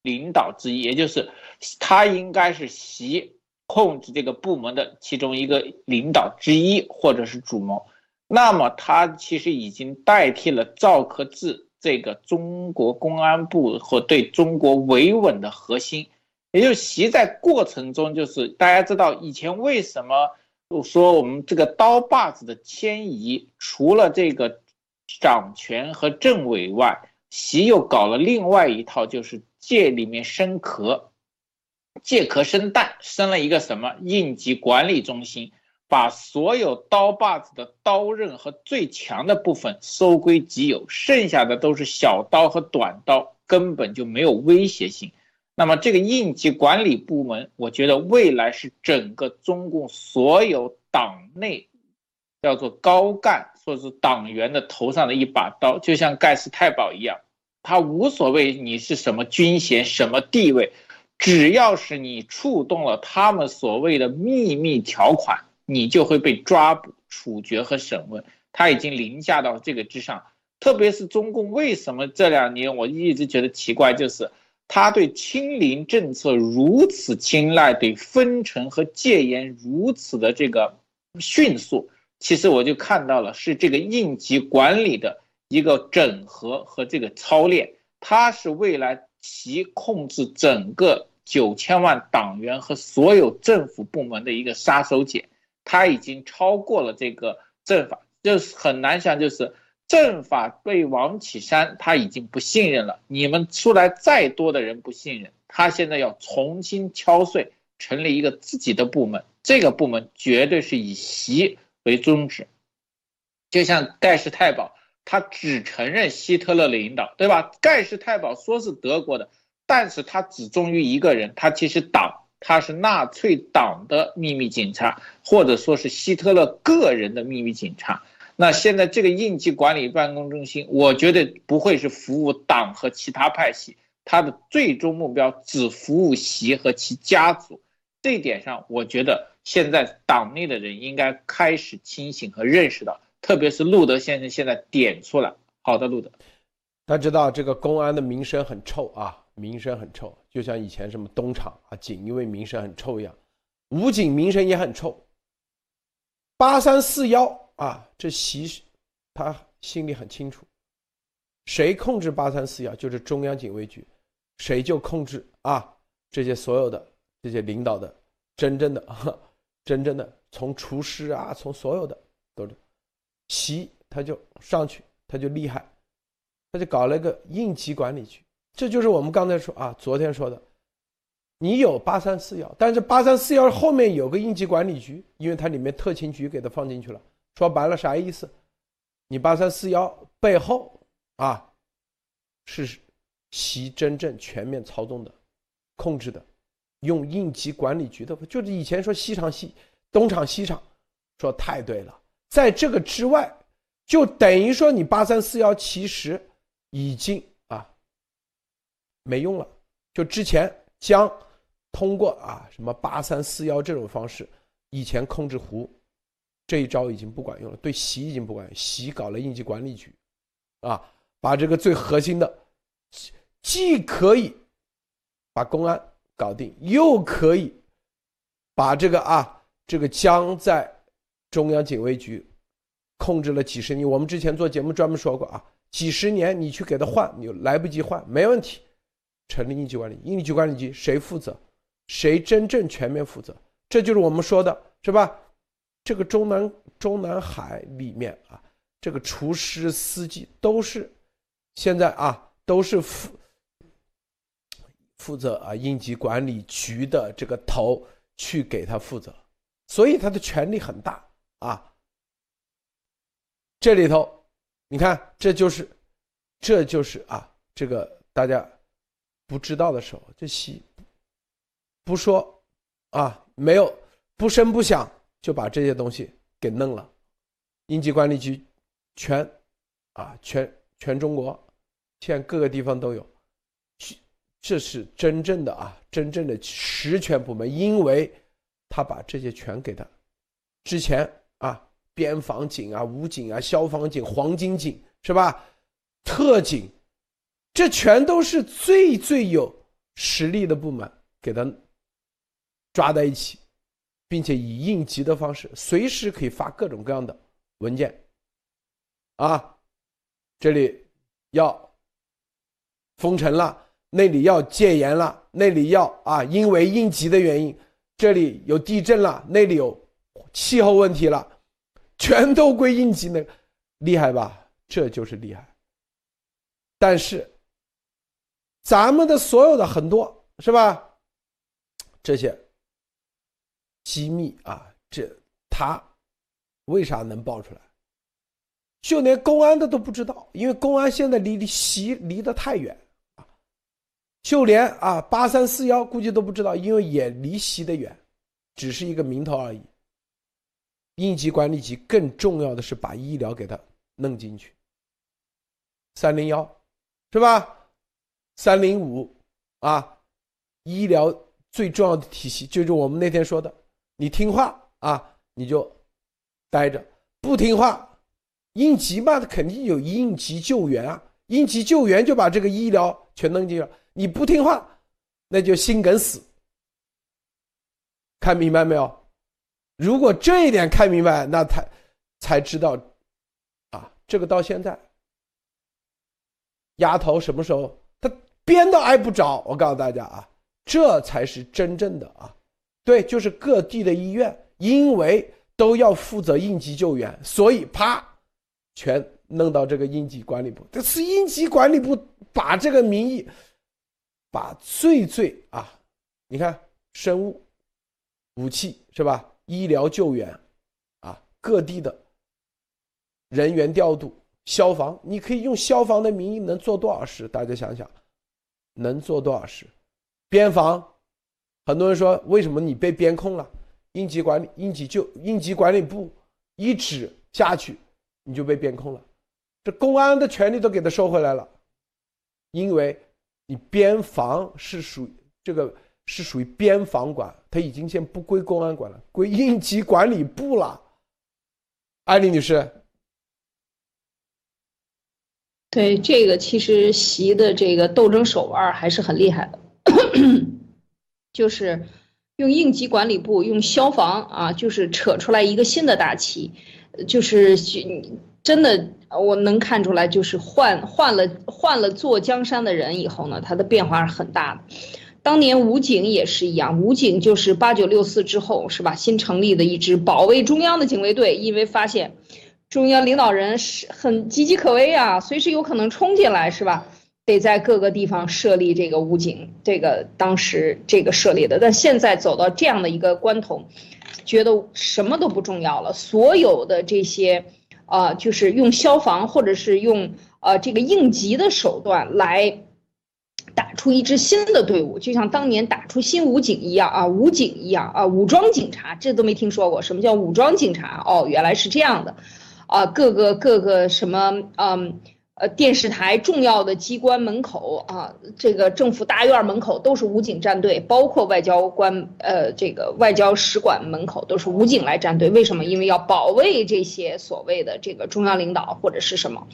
领导之一，也就是他应该是习控制这个部门的其中一个领导之一，或者是主谋。那么他其实已经代替了赵克志这个中国公安部和对中国维稳的核心，也就是习在过程中，就是大家知道以前为什么说我们这个刀把子的迁移，除了这个。掌权和政委外，习又搞了另外一套，就是借里面生壳，借壳生蛋，生了一个什么应急管理中心，把所有刀把子的刀刃和最强的部分收归己有，剩下的都是小刀和短刀，根本就没有威胁性。那么这个应急管理部门，我觉得未来是整个中共所有党内。叫做高干，说是党员的头上的一把刀，就像盖世太保一样，他无所谓你是什么军衔、什么地位，只要是你触动了他们所谓的秘密条款，你就会被抓捕、处决和审问。他已经凌驾到这个之上。特别是中共为什么这两年我一直觉得奇怪，就是他对清零政策如此青睐，对封城和戒严如此的这个迅速。其实我就看到了，是这个应急管理的一个整合和这个操练，它是未来其控制整个九千万党员和所有政府部门的一个杀手锏。它已经超过了这个政法，就是很难想，就是政法对王岐山他已经不信任了。你们出来再多的人不信任，他现在要重新敲碎，成立一个自己的部门，这个部门绝对是以习。为宗旨，就像盖世太保，他只承认希特勒的领导，对吧？盖世太保说是德国的，但是他只忠于一个人，他其实党，他是纳粹党的秘密警察，或者说是希特勒个人的秘密警察。那现在这个应急管理办公中心，我觉得不会是服务党和其他派系，他的最终目标只服务习和其家族。这一点上，我觉得。现在党内的人应该开始清醒和认识到，特别是路德先生现在点出来。好的，路德，他知道这个公安的名声很臭啊，名声很臭，就像以前什么东厂啊、锦衣卫名声很臭一样，武警名声也很臭。八三四幺啊，这习他心里很清楚，谁控制八三四幺就是中央警卫局，谁就控制啊这些所有的这些领导的真正的。真正的从厨师啊，从所有的都是，习他就上去，他就厉害，他就搞了个应急管理局。这就是我们刚才说啊，昨天说的，你有八三四幺，但是八三四幺后面有个应急管理局，因为它里面特勤局给它放进去了。说白了啥意思？你八三四幺背后啊，是习真正全面操纵的、控制的。用应急管理局的，就是以前说西厂西东厂西厂，说太对了。在这个之外，就等于说你八三四幺其实已经没用了。就之前将通过啊什么八三四幺这种方式，以前控制湖这一招已经不管用了，对习已经不管用。习搞了应急管理局，啊，把这个最核心的，既可以把公安。搞定，又可以把这个啊，这个将在中央警卫局控制了几十年。我们之前做节目专门说过啊，几十年你去给他换，你来不及换，没问题。成立应急管理，应急管理局谁负责？谁真正全面负责？这就是我们说的，是吧？这个中南中南海里面啊，这个厨师、司机都是现在啊，都是负。负责啊，应急管理局的这个头去给他负责，所以他的权力很大啊。这里头，你看，这就是，这就是啊，这个大家不知道的时候，这戏不说啊，没有不声不响就把这些东西给弄了。应急管理局全啊，全全中国，现在各个地方都有。这是真正的啊，真正的实权部门，因为他把这些全给他。之前啊，边防警啊、武警啊、消防警、黄金警是吧？特警，这全都是最最有实力的部门，给他抓在一起，并且以应急的方式，随时可以发各种各样的文件。啊，这里要封城了，那里要戒严了，那里要啊，因为应急的原因，这里有地震了，那里有气候问题了，全都归应急那，厉害吧？这就是厉害。但是，咱们的所有的很多是吧？这些机密啊，这他为啥能爆出来？就连公安的都不知道，因为公安现在离离习离得太远啊。就连啊八三四幺估计都不知道，因为也离习得远，只是一个名头而已。应急管理局更重要的是把医疗给他弄进去。三零幺，是吧？三零五啊，医疗最重要的体系就是我们那天说的，你听话啊，你就待着；不听话。应急嘛，肯定有应急救援啊！应急救援就把这个医疗全弄进去了。你不听话，那就心梗死。看明白没有？如果这一点看明白，那才才知道啊，这个到现在，丫头什么时候他边都挨不着？我告诉大家啊，这才是真正的啊，对，就是各地的医院，因为都要负责应急救援，所以啪。全弄到这个应急管理部，这是应急管理部把这个名义，把最最啊，你看生物、武器是吧？医疗救援，啊，各地的人员调度，消防，你可以用消防的名义能做多少事？大家想想，能做多少事？边防，很多人说为什么你被边控了？应急管理、应急救、应急管理部一指下去。你就被边控了，这公安的权利都给他收回来了，因为你边防是属这个是属于边防管，他已经先不归公安管了，归应急管理部了。艾丽女士，对这个其实习的这个斗争手腕还是很厉害的，就是用应急管理部用消防啊，就是扯出来一个新的大旗。就是真的，我能看出来，就是换换了换了坐江山的人以后呢，他的变化是很大的。当年武警也是一样，武警就是八九六四之后是吧？新成立的一支保卫中央的警卫队，因为发现中央领导人是很岌岌可危啊，随时有可能冲进来是吧？得在各个地方设立这个武警，这个当时这个设立的，但现在走到这样的一个关头。觉得什么都不重要了，所有的这些，呃，就是用消防或者是用呃这个应急的手段来打出一支新的队伍，就像当年打出新武警一样啊，武警一样啊，武装警察，这都没听说过，什么叫武装警察？哦，原来是这样的，啊，各个各个什么，嗯。呃，电视台重要的机关门口啊，这个政府大院门口都是武警站队，包括外交官，呃，这个外交使馆门口都是武警来站队。为什么？因为要保卫这些所谓的这个中央领导或者是什么。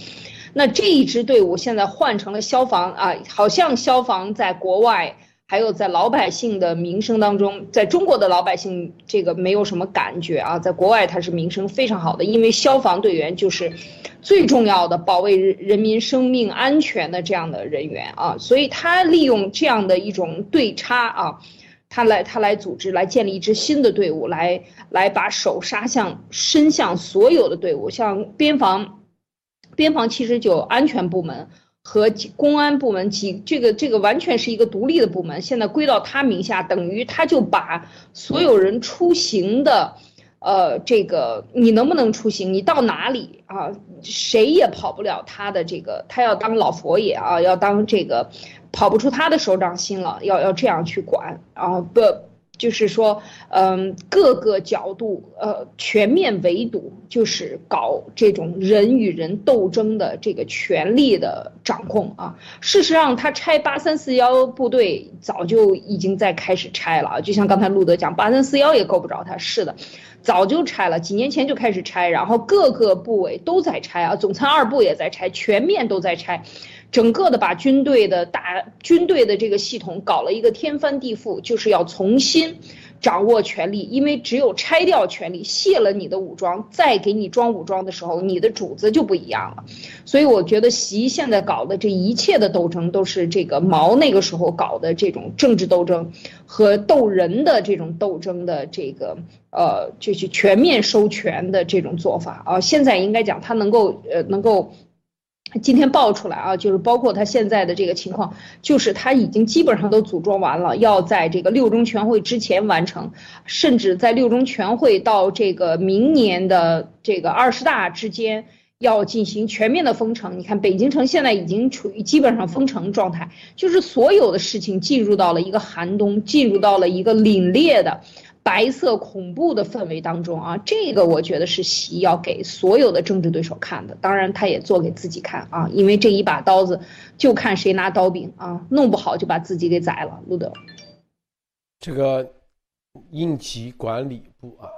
那这一支队伍现在换成了消防啊，好像消防在国外。还有在老百姓的名声当中，在中国的老百姓这个没有什么感觉啊，在国外它是名声非常好的，因为消防队员就是最重要的保卫人民生命安全的这样的人员啊，所以他利用这样的一种对差啊，他来他来组织来建立一支新的队伍，来来把手杀向伸向所有的队伍，像边防，边防其实就安全部门。和公安部门几这个这个完全是一个独立的部门，现在归到他名下，等于他就把所有人出行的，呃，这个你能不能出行，你到哪里啊，谁也跑不了他的这个，他要当老佛爷啊，要当这个，跑不出他的手掌心了，要要这样去管啊，不，就是说，嗯，各个角度，呃，全面围堵，就是搞这种人与人斗争的这个权力的掌控啊。事实上，他拆八三四幺部队早就已经在开始拆了啊。就像刚才路德讲，八三四幺也够不着他，是的，早就拆了，几年前就开始拆，然后各个部委都在拆啊，总参二部也在拆，全面都在拆。整个的把军队的大军队的这个系统搞了一个天翻地覆，就是要重新掌握权力，因为只有拆掉权力，卸了你的武装，再给你装武装的时候，你的主子就不一样了。所以我觉得习现在搞的这一切的斗争，都是这个毛那个时候搞的这种政治斗争和斗人的这种斗争的这个呃，就是全面收权的这种做法啊。现在应该讲他能够呃能够。今天爆出来啊，就是包括他现在的这个情况，就是他已经基本上都组装完了，要在这个六中全会之前完成，甚至在六中全会到这个明年的这个二十大之间要进行全面的封城。你看，北京城现在已经处于基本上封城状态，就是所有的事情进入到了一个寒冬，进入到了一个凛冽的。白色恐怖的氛围当中啊，这个我觉得是习要给所有的政治对手看的，当然他也做给自己看啊，因为这一把刀子就看谁拿刀柄啊，弄不好就把自己给宰了。路德，这个应急管理部啊，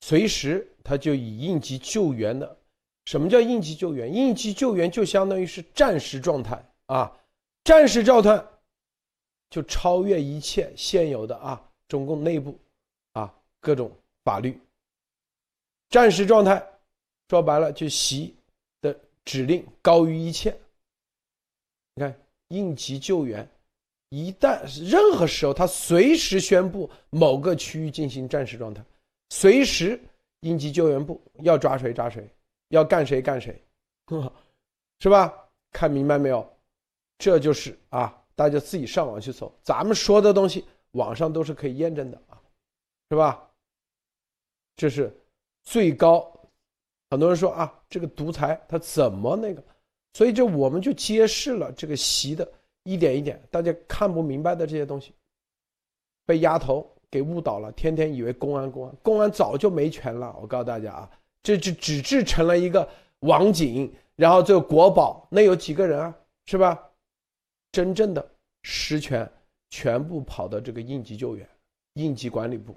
随时他就以应急救援的，什么叫应急救援？应急救援就相当于是战时状态啊，战时状态就超越一切现有的啊。中共内部，啊，各种法律，战时状态，说白了就习的指令高于一切。你看应急救援，一旦任何时候他随时宣布某个区域进行战时状态，随时应急救援部要抓谁抓谁，要干谁干谁，是吧？看明白没有？这就是啊，大家自己上网去搜，咱们说的东西。网上都是可以验证的啊，是吧？这是最高。很多人说啊，这个独裁他怎么那个？所以这我们就揭示了这个习的一点一点，大家看不明白的这些东西，被丫头给误导了，天天以为公安公安公安早就没权了。我告诉大家啊，这就只制成了一个网警，然后这个国宝那有几个人啊，是吧？真正的实权。全部跑到这个应急救援、应急管理部，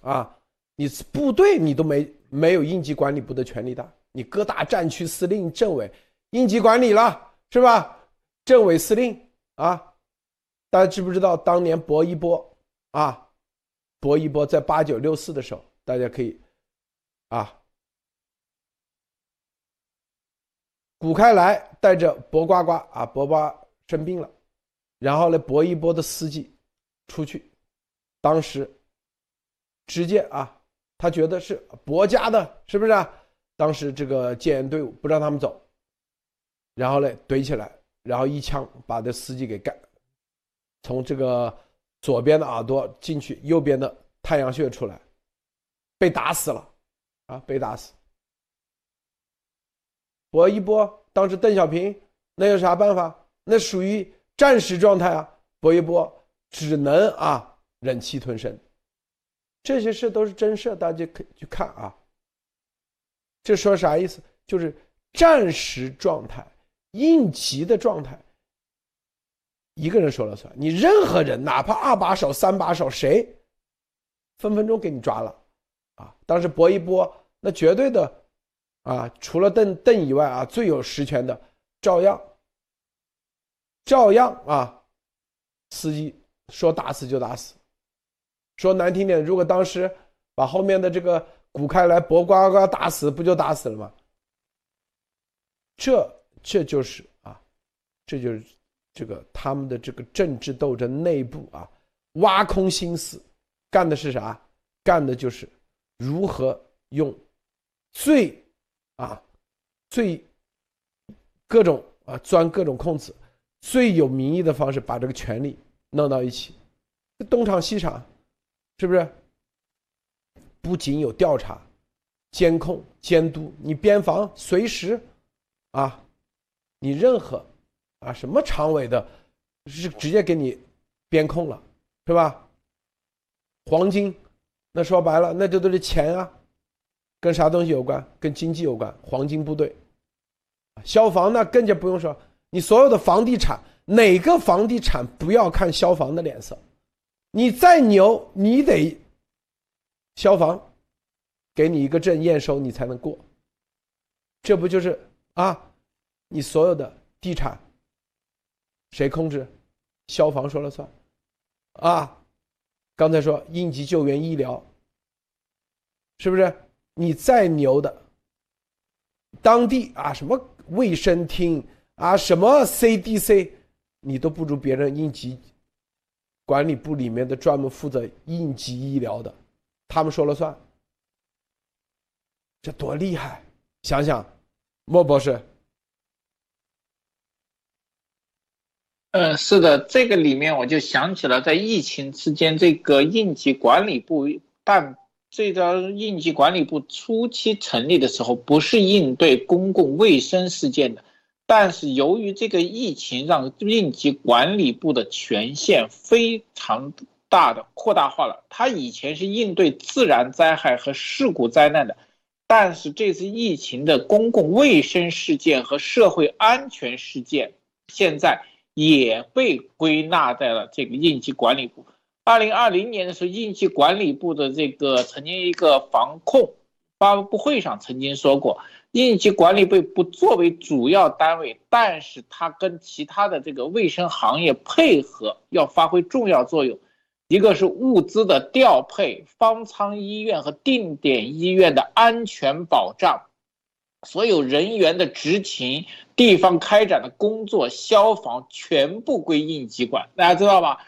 啊，你部队你都没没有应急管理部的权力大，你各大战区司令、政委应急管理了是吧？政委司令啊，大家知不知道当年薄一波啊？薄一波在八九六四的时候，大家可以啊，古开来带着薄瓜瓜啊，薄瓜生病了。然后呢，薄一波的司机出去，当时直接啊，他觉得是薄家的，是不是？啊？当时这个戒严队伍不让他们走，然后呢怼起来，然后一枪把这司机给干，从这个左边的耳朵进去，右边的太阳穴出来，被打死了，啊，被打死。薄一波当时邓小平那有啥办法？那属于。战时状态啊，搏一搏，只能啊忍气吞声。这些事都是真事，大家可以去看啊。这说啥意思？就是战时状态、应急的状态，一个人说了算。你任何人，哪怕二把手、三把手，谁分分钟给你抓了啊！当时搏一搏，那绝对的啊，除了邓邓以外啊，最有实权的照样。照样啊，司机说打死就打死，说难听点，如果当时把后面的这个古开来、博呱呱打死，不就打死了吗？这这就是啊，这就是这个他们的这个政治斗争内部啊，挖空心思干的是啥？干的就是如何用最啊最各种啊钻各种空子。最有民意的方式，把这个权力弄到一起，东厂西厂，是不是？不仅有调查、监控、监督，你边防随时，啊，你任何啊什么常委的，是直接给你边控了，是吧？黄金，那说白了，那这都是钱啊，跟啥东西有关？跟经济有关。黄金部队，消防那更加不用说，你所有的房地产，哪个房地产不要看消防的脸色？你再牛，你得消防给你一个证验收，你才能过。这不就是啊？你所有的地产谁控制？消防说了算啊！刚才说应急救援医疗，是不是？你再牛的，当地啊什么卫生厅啊什么 CDC，你都不如别人应急管理部里面的专门负责应急医疗的，他们说了算，这多厉害！想想，莫博士。嗯，是的，这个里面我就想起了在疫情期间，这个应急管理部，但这个应急管理部初期成立的时候，不是应对公共卫生事件的，但是由于这个疫情，让应急管理部的权限非常大的扩大化了。他以前是应对自然灾害和事故灾难的，但是这次疫情的公共卫生事件和社会安全事件，现在。也被归纳在了这个应急管理部。二零二零年的时候，应急管理部的这个曾经一个防控发布会上曾经说过，应急管理部不作为主要单位，但是它跟其他的这个卫生行业配合，要发挥重要作用。一个是物资的调配，方舱医院和定点医院的安全保障。所有人员的执勤、地方开展的工作、消防全部归应急管，大家知道吧？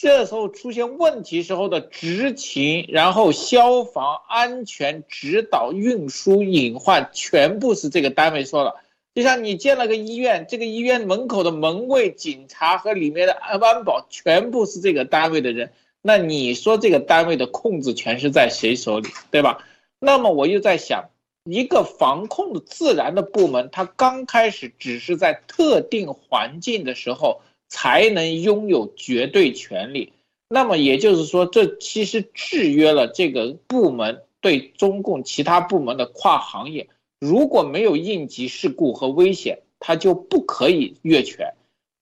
这时候出现问题时候的执勤，然后消防安全指导、运输隐患，全部是这个单位说了。就像你建了个医院，这个医院门口的门卫、警察和里面的安安保，全部是这个单位的人，那你说这个单位的控制权是在谁手里，对吧？那么我又在想。一个防控的自然的部门，它刚开始只是在特定环境的时候才能拥有绝对权利。那么也就是说，这其实制约了这个部门对中共其他部门的跨行业。如果没有应急事故和危险，它就不可以越权。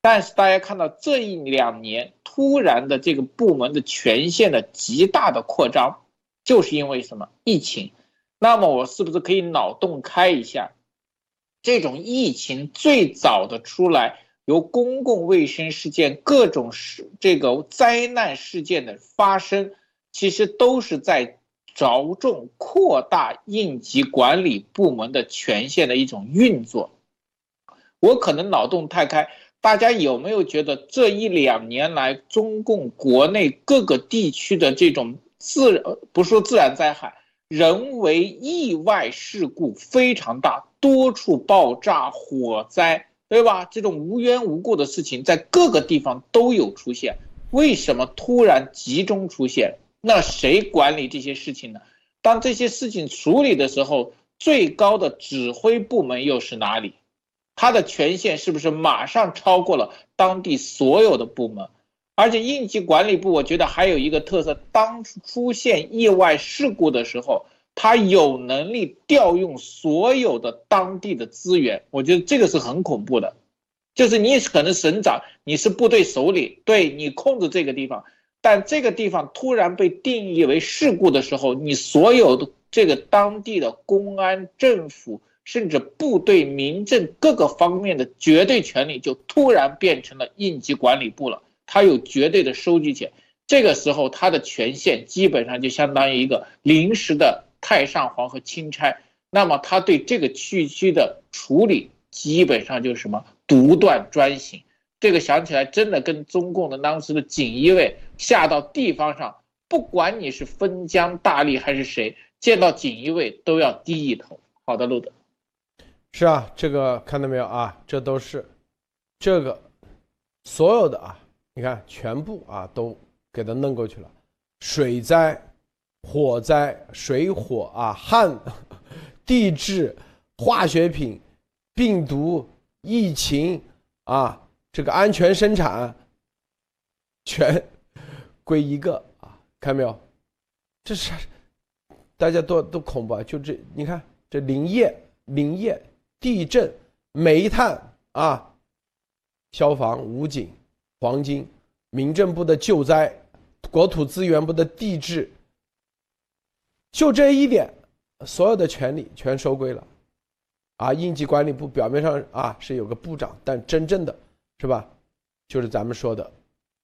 但是大家看到这一两年突然的这个部门的权限的极大的扩张，就是因为什么？疫情。那么我是不是可以脑洞开一下？这种疫情最早的出来，由公共卫生事件、各种事这个灾难事件的发生，其实都是在着重扩大应急管理部门的权限的一种运作。我可能脑洞太开，大家有没有觉得这一两年来，中共国内各个地区的这种自不说自然灾害？人为意外事故非常大，多处爆炸、火灾，对吧？这种无缘无故的事情在各个地方都有出现，为什么突然集中出现？那谁管理这些事情呢？当这些事情处理的时候，最高的指挥部门又是哪里？他的权限是不是马上超过了当地所有的部门？而且应急管理部，我觉得还有一个特色，当出现意外事故的时候，他有能力调用所有的当地的资源。我觉得这个是很恐怖的，就是你可能省长，你是部队首领，对你控制这个地方，但这个地方突然被定义为事故的时候，你所有的这个当地的公安、政府，甚至部队、民政各个方面的绝对权力，就突然变成了应急管理部了。他有绝对的收集权，这个时候他的权限基本上就相当于一个临时的太上皇和钦差，那么他对这个区区的处理基本上就是什么独断专行。这个想起来真的跟中共的当时的锦衣卫下到地方上，不管你是封疆大吏还是谁，见到锦衣卫都要低一头。好的，路德，是啊，这个看到没有啊？这都是这个所有的啊。你看，全部啊都给他弄过去了，水灾、火灾、水火啊、旱、地质、化学品、病毒、疫情啊，这个安全生产，全归一个啊，看到没有？这是大家都都恐怖啊！就这，你看这林业、林业、地震、煤炭啊，消防、武警、黄金、民政部的救灾、国土资源部的地质，就这一点，所有的权利全收归了。啊，应急管理部表面上啊是有个部长，但真正的是吧，就是咱们说的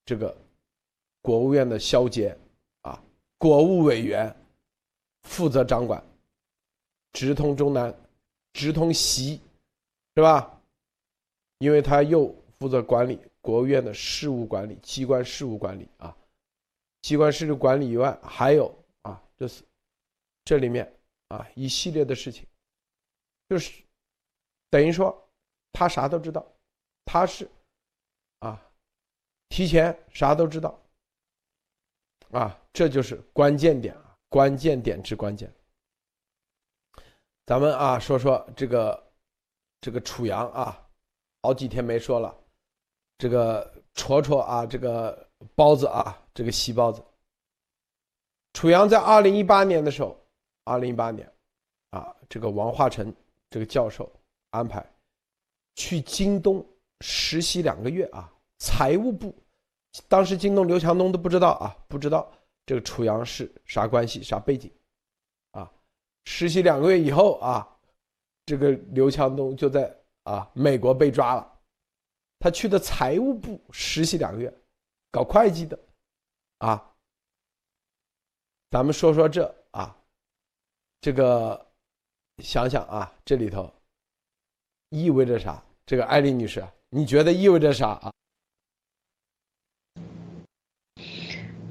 这个国务院的肖杰啊，国务委员负责掌管，直通中南，直通西，是吧？因为他又负责管理国务院的事务管理、机关事务管理啊，机关事务管理以外，还有啊，这是这里面啊一系列的事情。就是等于说，他啥都知道，他是啊，提前啥都知道啊，这就是关键点啊，关键点之关键。咱们啊说说这个这个楚阳啊，好几天没说了，这个戳戳啊，这个包子啊，这个西包子。楚阳在二零一八年的时候，二零一八年啊，这个王化成。这个教授安排去京东实习两个月啊，财务部当时京东刘强东都不知道啊，不知道这个楚阳是啥关系啥背景啊，实习两个月以后啊，这个刘强东就在啊美国被抓了，他去的财务部实习两个月，搞会计的啊，咱们说说这啊，这个。想想啊，这里头意味着啥？这个艾丽女士，你觉得意味着啥啊？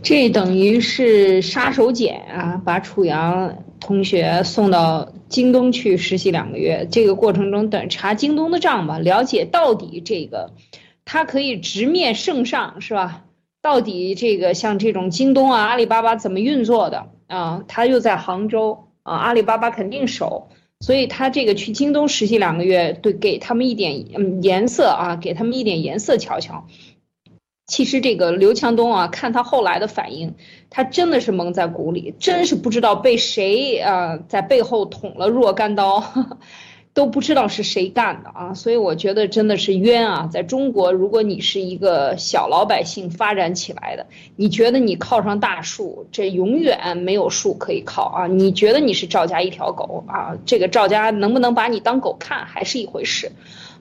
这等于是杀手锏啊，把楚阳同学送到京东去实习两个月。这个过程中，等查京东的账吧，了解到底这个他可以直面圣上是吧？到底这个像这种京东啊、阿里巴巴怎么运作的啊？他又在杭州啊，阿里巴巴肯定熟。所以他这个去京东实习两个月，对，给他们一点嗯颜色啊，给他们一点颜色瞧瞧。其实这个刘强东啊，看他后来的反应，他真的是蒙在鼓里，真是不知道被谁啊在背后捅了若干刀。都不知道是谁干的啊，所以我觉得真的是冤啊！在中国，如果你是一个小老百姓发展起来的，你觉得你靠上大树，这永远没有树可以靠啊！你觉得你是赵家一条狗啊？这个赵家能不能把你当狗看，还是一回事，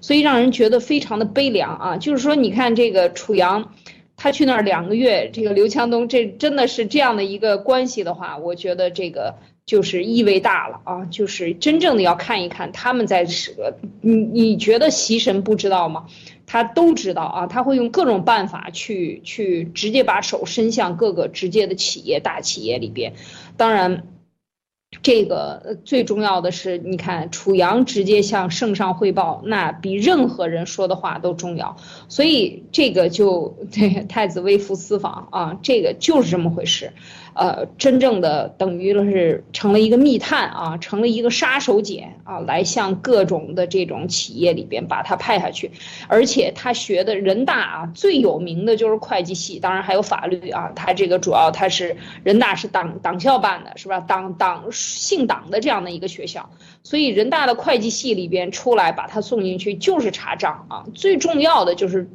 所以让人觉得非常的悲凉啊！就是说，你看这个楚阳，他去那儿两个月，这个刘强东，这真的是这样的一个关系的话，我觉得这个。就是意味大了啊！就是真正的要看一看他们在是，你你觉得习神不知道吗？他都知道啊！他会用各种办法去去直接把手伸向各个直接的企业大企业里边。当然，这个最重要的是，你看楚阳直接向圣上汇报，那比任何人说的话都重要。所以这个就对 太子微服私访啊，这个就是这么回事。呃，真正的等于了是成了一个密探啊，成了一个杀手锏啊，来向各种的这种企业里边把他派下去，而且他学的人大啊最有名的就是会计系，当然还有法律啊，他这个主要他是人大是党党校办的，是吧？党党姓党的这样的一个学校，所以人大的会计系里边出来把他送进去就是查账啊，最重要的就是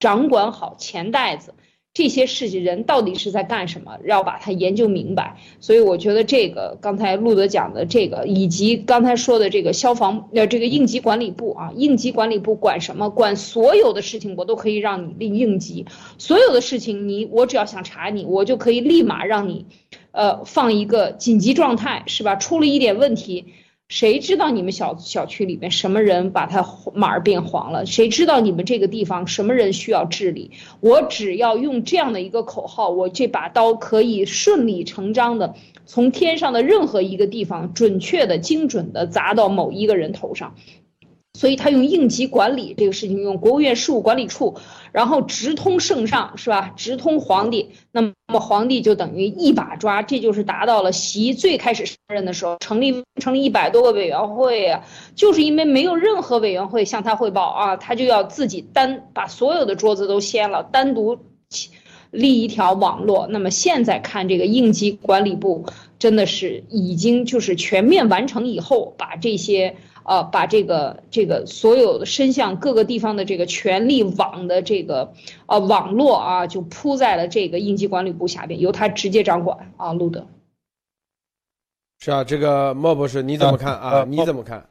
掌管好钱袋子。这些事情人到底是在干什么？要把它研究明白。所以我觉得这个刚才路德讲的这个，以及刚才说的这个消防呃这个应急管理部啊，应急管理部管什么？管所有的事情，我都可以让你应应急。所有的事情，你我只要想查你，我就可以立马让你，呃，放一个紧急状态，是吧？出了一点问题。谁知道你们小小区里面什么人把他马儿变黄了？谁知道你们这个地方什么人需要治理？我只要用这样的一个口号，我这把刀可以顺理成章的从天上的任何一个地方准确的、精准的砸到某一个人头上。所以他用应急管理这个事情，用国务院事务管理处，然后直通圣上，是吧？直通皇帝，那么皇帝就等于一把抓，这就是达到了习最开始上任的时候，成立成立一百多个委员会啊，就是因为没有任何委员会向他汇报啊，他就要自己单把所有的桌子都掀了，单独。立一条网络。那么现在看这个应急管理部，真的是已经就是全面完成以后，把这些呃把这个这个所有的伸向各个地方的这个权力网的这个呃网络啊，就铺在了这个应急管理部下边，由他直接掌管啊。路德，是啊，这个莫博士你怎么看啊？你怎么看？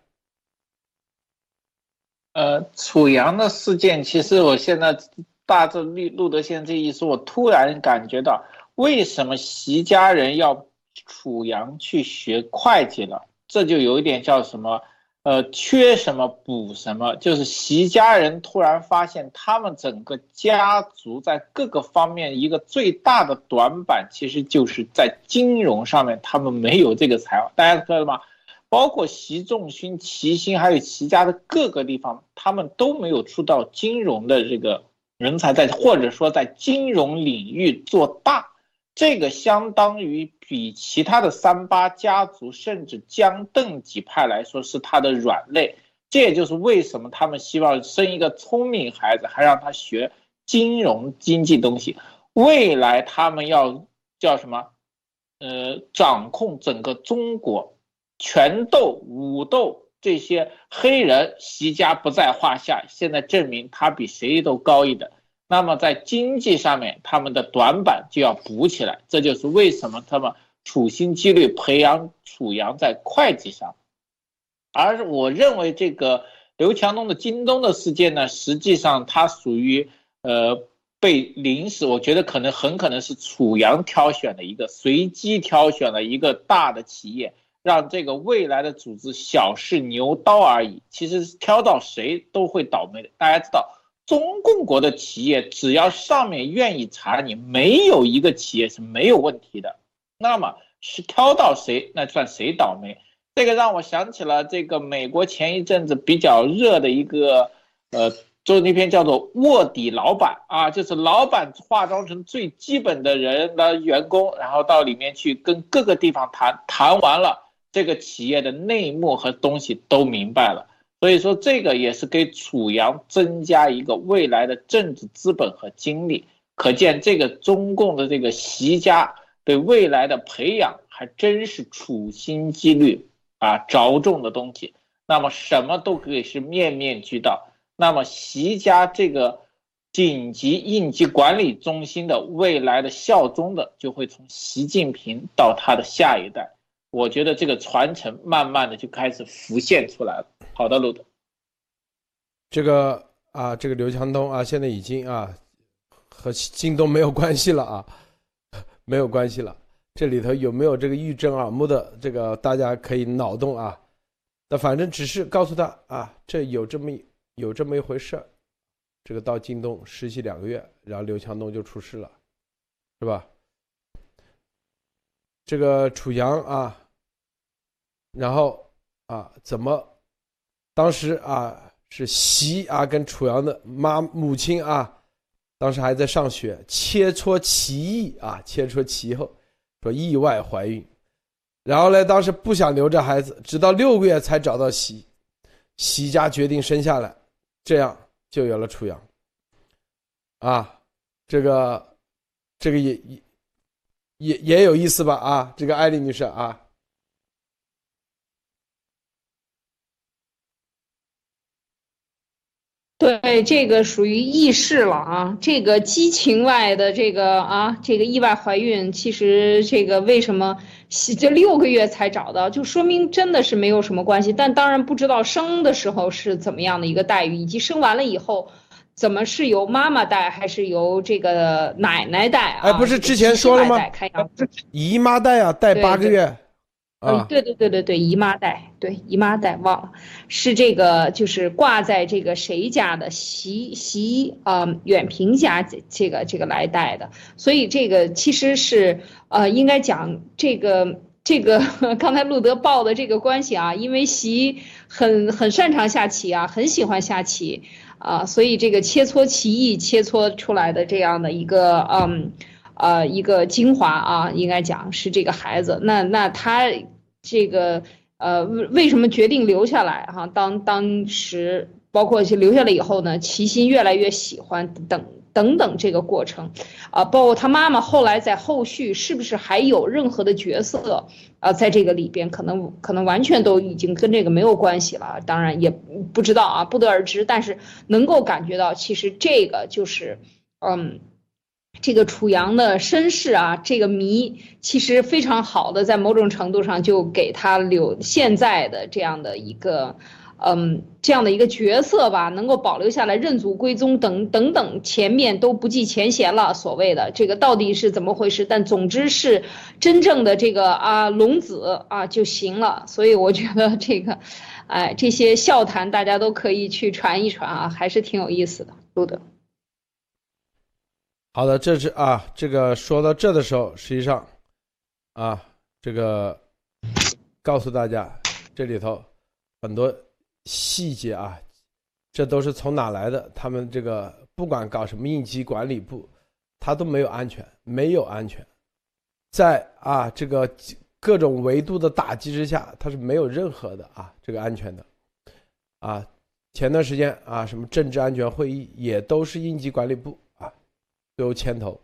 呃，楚阳的事件，其实我现在大致路路德先生这意思，我突然感觉到，为什么习家人要楚阳去学会计了？这就有一点叫什么？呃，缺什么补什么，就是习家人突然发现，他们整个家族在各个方面一个最大的短板，其实就是在金融上面，他们没有这个才华。大家知道吗？包括习仲勋、齐心，还有齐家的各个地方，他们都没有出到金融的这个人才，在或者说在金融领域做大，这个相当于比其他的三八家族甚至江邓几派来说是他的软肋。这也就是为什么他们希望生一个聪明孩子，还让他学金融经济东西，未来他们要叫什么？呃，掌控整个中国。拳斗、武斗这些黑人，习家不在话下。现在证明他比谁都高一等。那么在经济上面，他们的短板就要补起来。这就是为什么他们处心积虑培养楚阳在会计上。而我认为这个刘强东的京东的事件呢，实际上它属于呃被临时，我觉得可能很可能是楚阳挑选的一个随机挑选的一个大的企业。让这个未来的组织小试牛刀而已，其实挑到谁都会倒霉的。大家知道，中共国的企业只要上面愿意查你，没有一个企业是没有问题的。那么是挑到谁，那算谁倒霉？这个让我想起了这个美国前一阵子比较热的一个，呃，就那篇叫做卧底老板啊，就是老板化妆成最基本的人的员工，然后到里面去跟各个地方谈谈完了。这个企业的内幕和东西都明白了，所以说这个也是给楚阳增加一个未来的政治资本和精力。可见这个中共的这个习家对未来的培养还真是处心积虑啊，着重的东西。那么什么都可以是面面俱到。那么习家这个紧急应急管理中心的未来的效忠的，就会从习近平到他的下一代。我觉得这个传承慢慢的就开始浮现出来了。好的，路德，这个啊，这个刘强东啊，现在已经啊和京东没有关系了啊，没有关系了。这里头有没有这个玉珍耳目的？这个大家可以脑洞啊。那反正只是告诉他啊，这有这么有这么一回事。这个到京东实习两个月，然后刘强东就出事了，是吧？这个楚阳啊。然后啊，怎么？当时啊，是席啊跟楚阳的妈母亲啊，当时还在上学，切磋棋艺啊，切磋棋后说意外怀孕，然后呢，当时不想留着孩子，直到六个月才找到席，席家决定生下来，这样就有了楚阳。啊，这个这个也也也也有意思吧？啊，这个艾丽女士啊。对，这个属于意识了啊！这个激情外的这个啊，这个意外怀孕，其实这个为什么这六个月才找到，就说明真的是没有什么关系。但当然不知道生的时候是怎么样的一个待遇，以及生完了以后，怎么是由妈妈带还是由这个奶奶带啊？哎，不是之前说了吗？姨妈带啊，带八个月。嗯，对对对对对，姨妈带，对姨妈带，忘了，是这个，就是挂在这个谁家的习习啊远平家这个这个来带的，所以这个其实是呃应该讲这个这个 刚才路德报的这个关系啊，因为习很很擅长下棋啊，很喜欢下棋啊，所以这个切磋棋艺切磋出来的这样的一个嗯呃一个精华啊，应该讲是这个孩子，那那他。这个呃，为什么决定留下来哈？当当时包括留下来以后呢，齐心越来越喜欢等等等这个过程，啊，包括他妈妈后来在后续是不是还有任何的角色啊，在这个里边可能可能完全都已经跟这个没有关系了，当然也不知道啊，不得而知，但是能够感觉到其实这个就是嗯。这个楚阳的身世啊，这个谜其实非常好的，在某种程度上就给他留现在的这样的一个，嗯，这样的一个角色吧，能够保留下来，认祖归宗等等等，前面都不计前嫌了。所谓的这个到底是怎么回事？但总之是真正的这个啊龙子啊就行了。所以我觉得这个，哎，这些笑谈大家都可以去传一传啊，还是挺有意思的，路德。好的，这是啊，这个说到这的时候，实际上，啊，这个告诉大家，这里头很多细节啊，这都是从哪来的？他们这个不管搞什么应急管理部，他都没有安全，没有安全，在啊这个各种维度的打击之下，它是没有任何的啊这个安全的，啊，前段时间啊，什么政治安全会议也都是应急管理部。都牵头，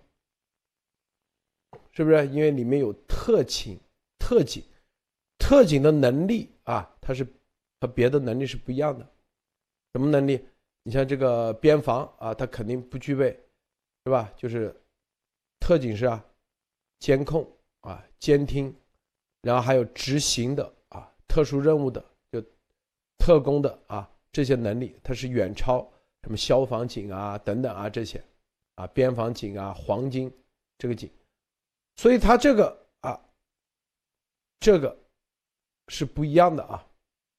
是不是？因为里面有特勤、特警，特警的能力啊，它是和别的能力是不一样的。什么能力？你像这个边防啊，他肯定不具备，是吧？就是特警是啊，监控啊，监听，然后还有执行的啊，特殊任务的，就特工的啊，这些能力，它是远超什么消防警啊等等啊这些。啊，边防警啊，黄金这个警，所以他这个啊，这个是不一样的啊，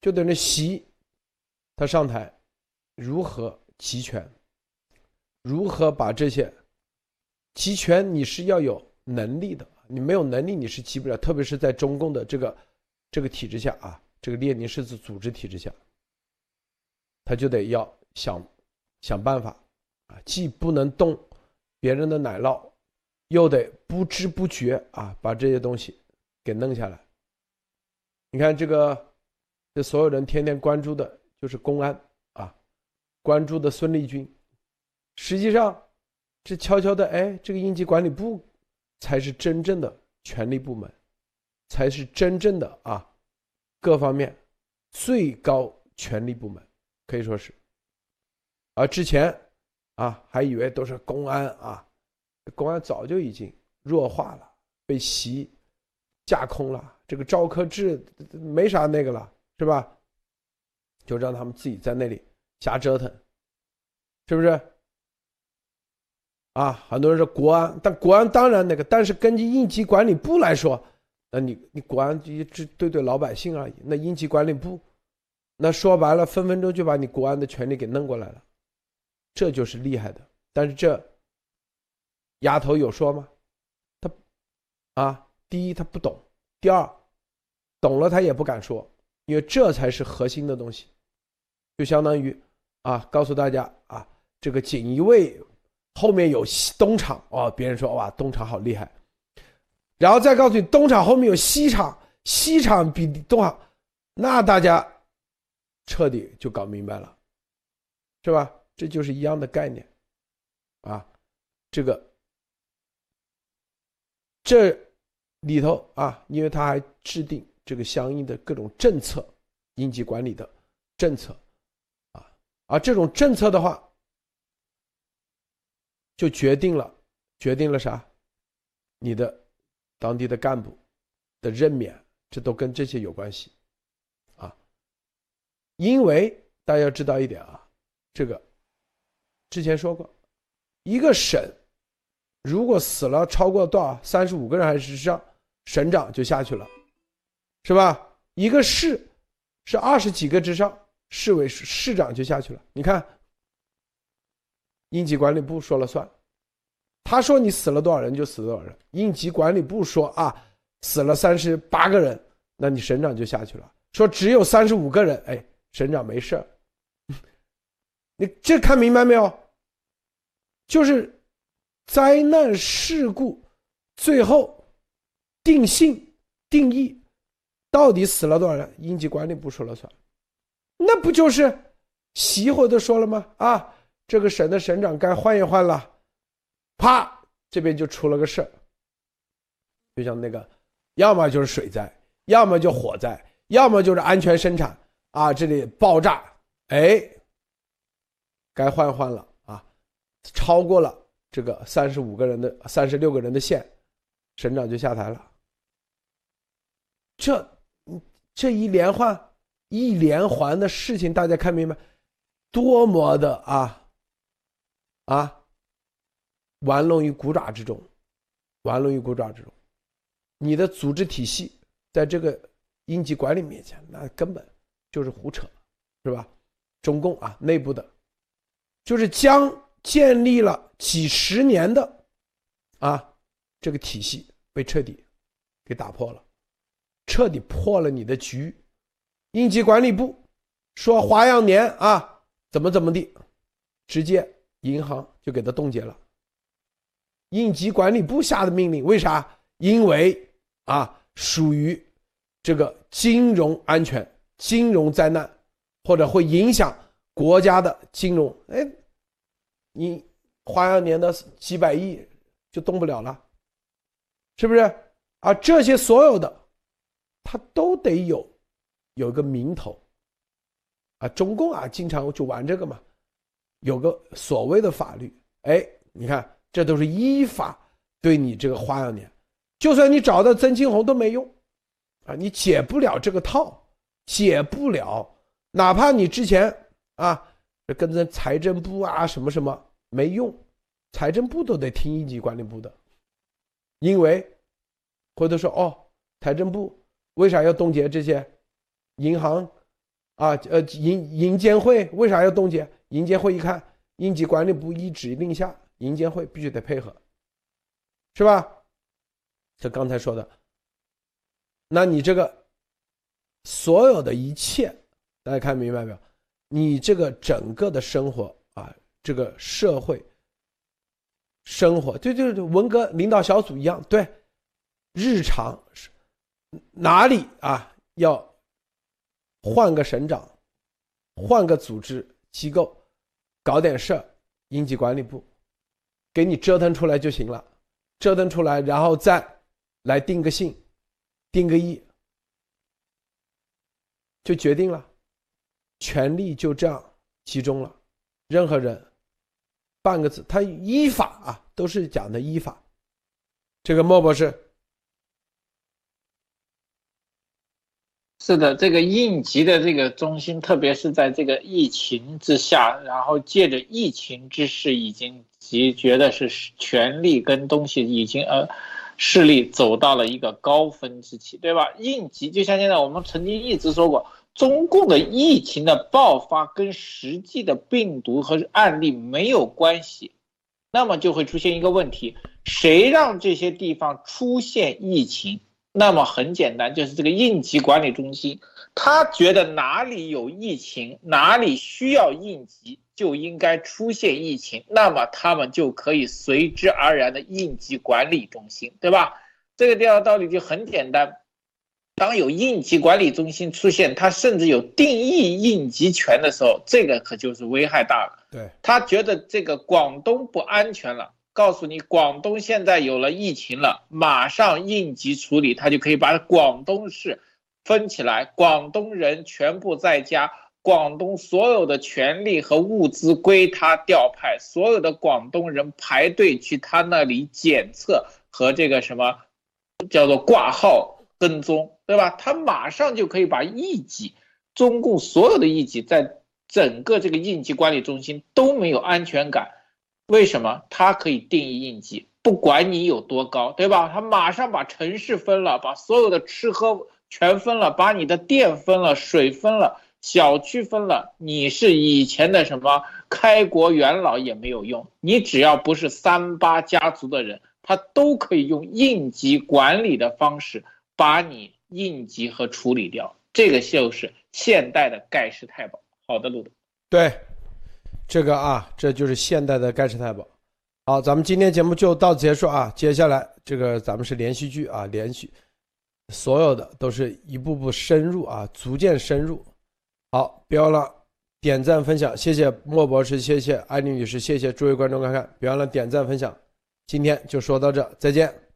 就等于习他上台如何集权，如何把这些集权，你是要有能力的，你没有能力你是集不了，特别是在中共的这个这个体制下啊，这个列宁式组织体制下，他就得要想想办法啊，既不能动。别人的奶酪，又得不知不觉啊，把这些东西给弄下来。你看这个，这所有人天天关注的就是公安啊，关注的孙立军，实际上这悄悄的，哎，这个应急管理部才是真正的权力部门，才是真正的啊，各方面最高权力部门，可以说是。而之前。啊，还以为都是公安啊，公安早就已经弱化了，被习架空了。这个赵克志没啥那个了，是吧？就让他们自己在那里瞎折腾，是不是？啊，很多人说国安，但国安当然那个，但是根据应急管理部来说，那你你国安就只对对老百姓而已。那应急管理部，那说白了，分分钟就把你国安的权利给弄过来了。这就是厉害的，但是这丫头有说吗？他啊，第一他不懂，第二懂了他也不敢说，因为这才是核心的东西，就相当于啊，告诉大家啊，这个锦衣卫后面有东厂哦，别人说哇，东厂好厉害，然后再告诉你东厂后面有西厂，西厂比东厂，那大家彻底就搞明白了，是吧？这就是一样的概念，啊，这个这里头啊，因为他还制定这个相应的各种政策，应急管理的政策，啊，而这种政策的话，就决定了决定了啥？你的当地的干部的任免，这都跟这些有关系，啊，因为大家要知道一点啊，这个。之前说过，一个省如果死了超过多少三十五个人还是上，省长就下去了，是吧？一个市是二十几个之上，市委市长就下去了。你看，应急管理部说了算，他说你死了多少人就死多少人。应急管理部说啊，死了三十八个人，那你省长就下去了。说只有三十五个人，哎，省长没事你这看明白没有？就是灾难事故最后定性定义到底死了多少人？应急管理部说了算，那不就是习会都说了吗？啊，这个省的省长该换一换了啪，这边就出了个事儿，就像那个，要么就是水灾，要么就火灾，要么就是安全生产啊，这里爆炸，哎，该换换了啊，超过了这个三十五个人的三十六个人的线，省长就下台了。这，这一连环。一连环的事情，大家看明白，多么的啊啊，玩弄于股爪之中，玩弄于股爪之中。你的组织体系在这个应急管理面前，那根本就是胡扯，是吧？中共啊，内部的，就是将建立了几十年的啊这个体系被彻底给打破了，彻底破了你的局。应急管理部说花样年啊，怎么怎么地，直接银行就给他冻结了。应急管理部下的命令，为啥？因为啊，属于这个金融安全、金融灾难，或者会影响国家的金融。哎，你花样年的几百亿就动不了了，是不是？啊，这些所有的，他都得有。有一个名头，啊，中共啊，经常就玩这个嘛，有个所谓的法律，哎，你看，这都是依法对你这个花样年，就算你找到曾庆红都没用，啊，你解不了这个套，解不了，哪怕你之前啊跟着财政部啊什么什么没用，财政部都得听一级管理部的，因为回头说哦，财政部为啥要冻结这些？银行，啊，呃，银银监会为啥要冻结？银监会一看，应急管理部一指令下，银监会必须得配合，是吧？这刚才说的，那你这个所有的一切，大家看明白没有？你这个整个的生活啊，这个社会生活，就就文革领导小组一样，对，日常哪里啊要？换个省长，换个组织机构，搞点事儿，应急管理部，给你折腾出来就行了，折腾出来，然后再来定个性，定个义，就决定了，权力就这样集中了，任何人，半个字，他依法啊，都是讲的依法，这个莫博士。是的，这个应急的这个中心，特别是在这个疫情之下，然后借着疫情之势，已经集觉得是权力跟东西已经呃势力走到了一个高峰之期，对吧？应急就像现在我们曾经一直说过，中共的疫情的爆发跟实际的病毒和案例没有关系，那么就会出现一个问题：谁让这些地方出现疫情？那么很简单，就是这个应急管理中心，他觉得哪里有疫情，哪里需要应急，就应该出现疫情，那么他们就可以随之而然的应急管理中心，对吧？这个地方道理就很简单，当有应急管理中心出现，他甚至有定义应急权的时候，这个可就是危害大了。对他觉得这个广东不安全了。告诉你，广东现在有了疫情了，马上应急处理，他就可以把广东市分起来，广东人全部在家，广东所有的权利和物资归他调派，所有的广东人排队去他那里检测和这个什么叫做挂号跟踪，对吧？他马上就可以把一级，中共所有的一级，在整个这个应急管理中心都没有安全感。为什么他可以定义应急？不管你有多高，对吧？他马上把城市分了，把所有的吃喝全分了，把你的电分了，水分了，小区分了。你是以前的什么开国元老也没有用，你只要不是三八家族的人，他都可以用应急管理的方式把你应急和处理掉。这个就是现代的盖世太保。好的，路德。对。这个啊，这就是现代的盖世太保。好，咱们今天节目就到此结束啊。接下来这个咱们是连续剧啊，连续所有的都是一步步深入啊，逐渐深入。好，别忘了点赞分享，谢谢莫博士，谢谢艾丽女士，谢谢诸位观众观看，别忘了点赞分享。今天就说到这，再见。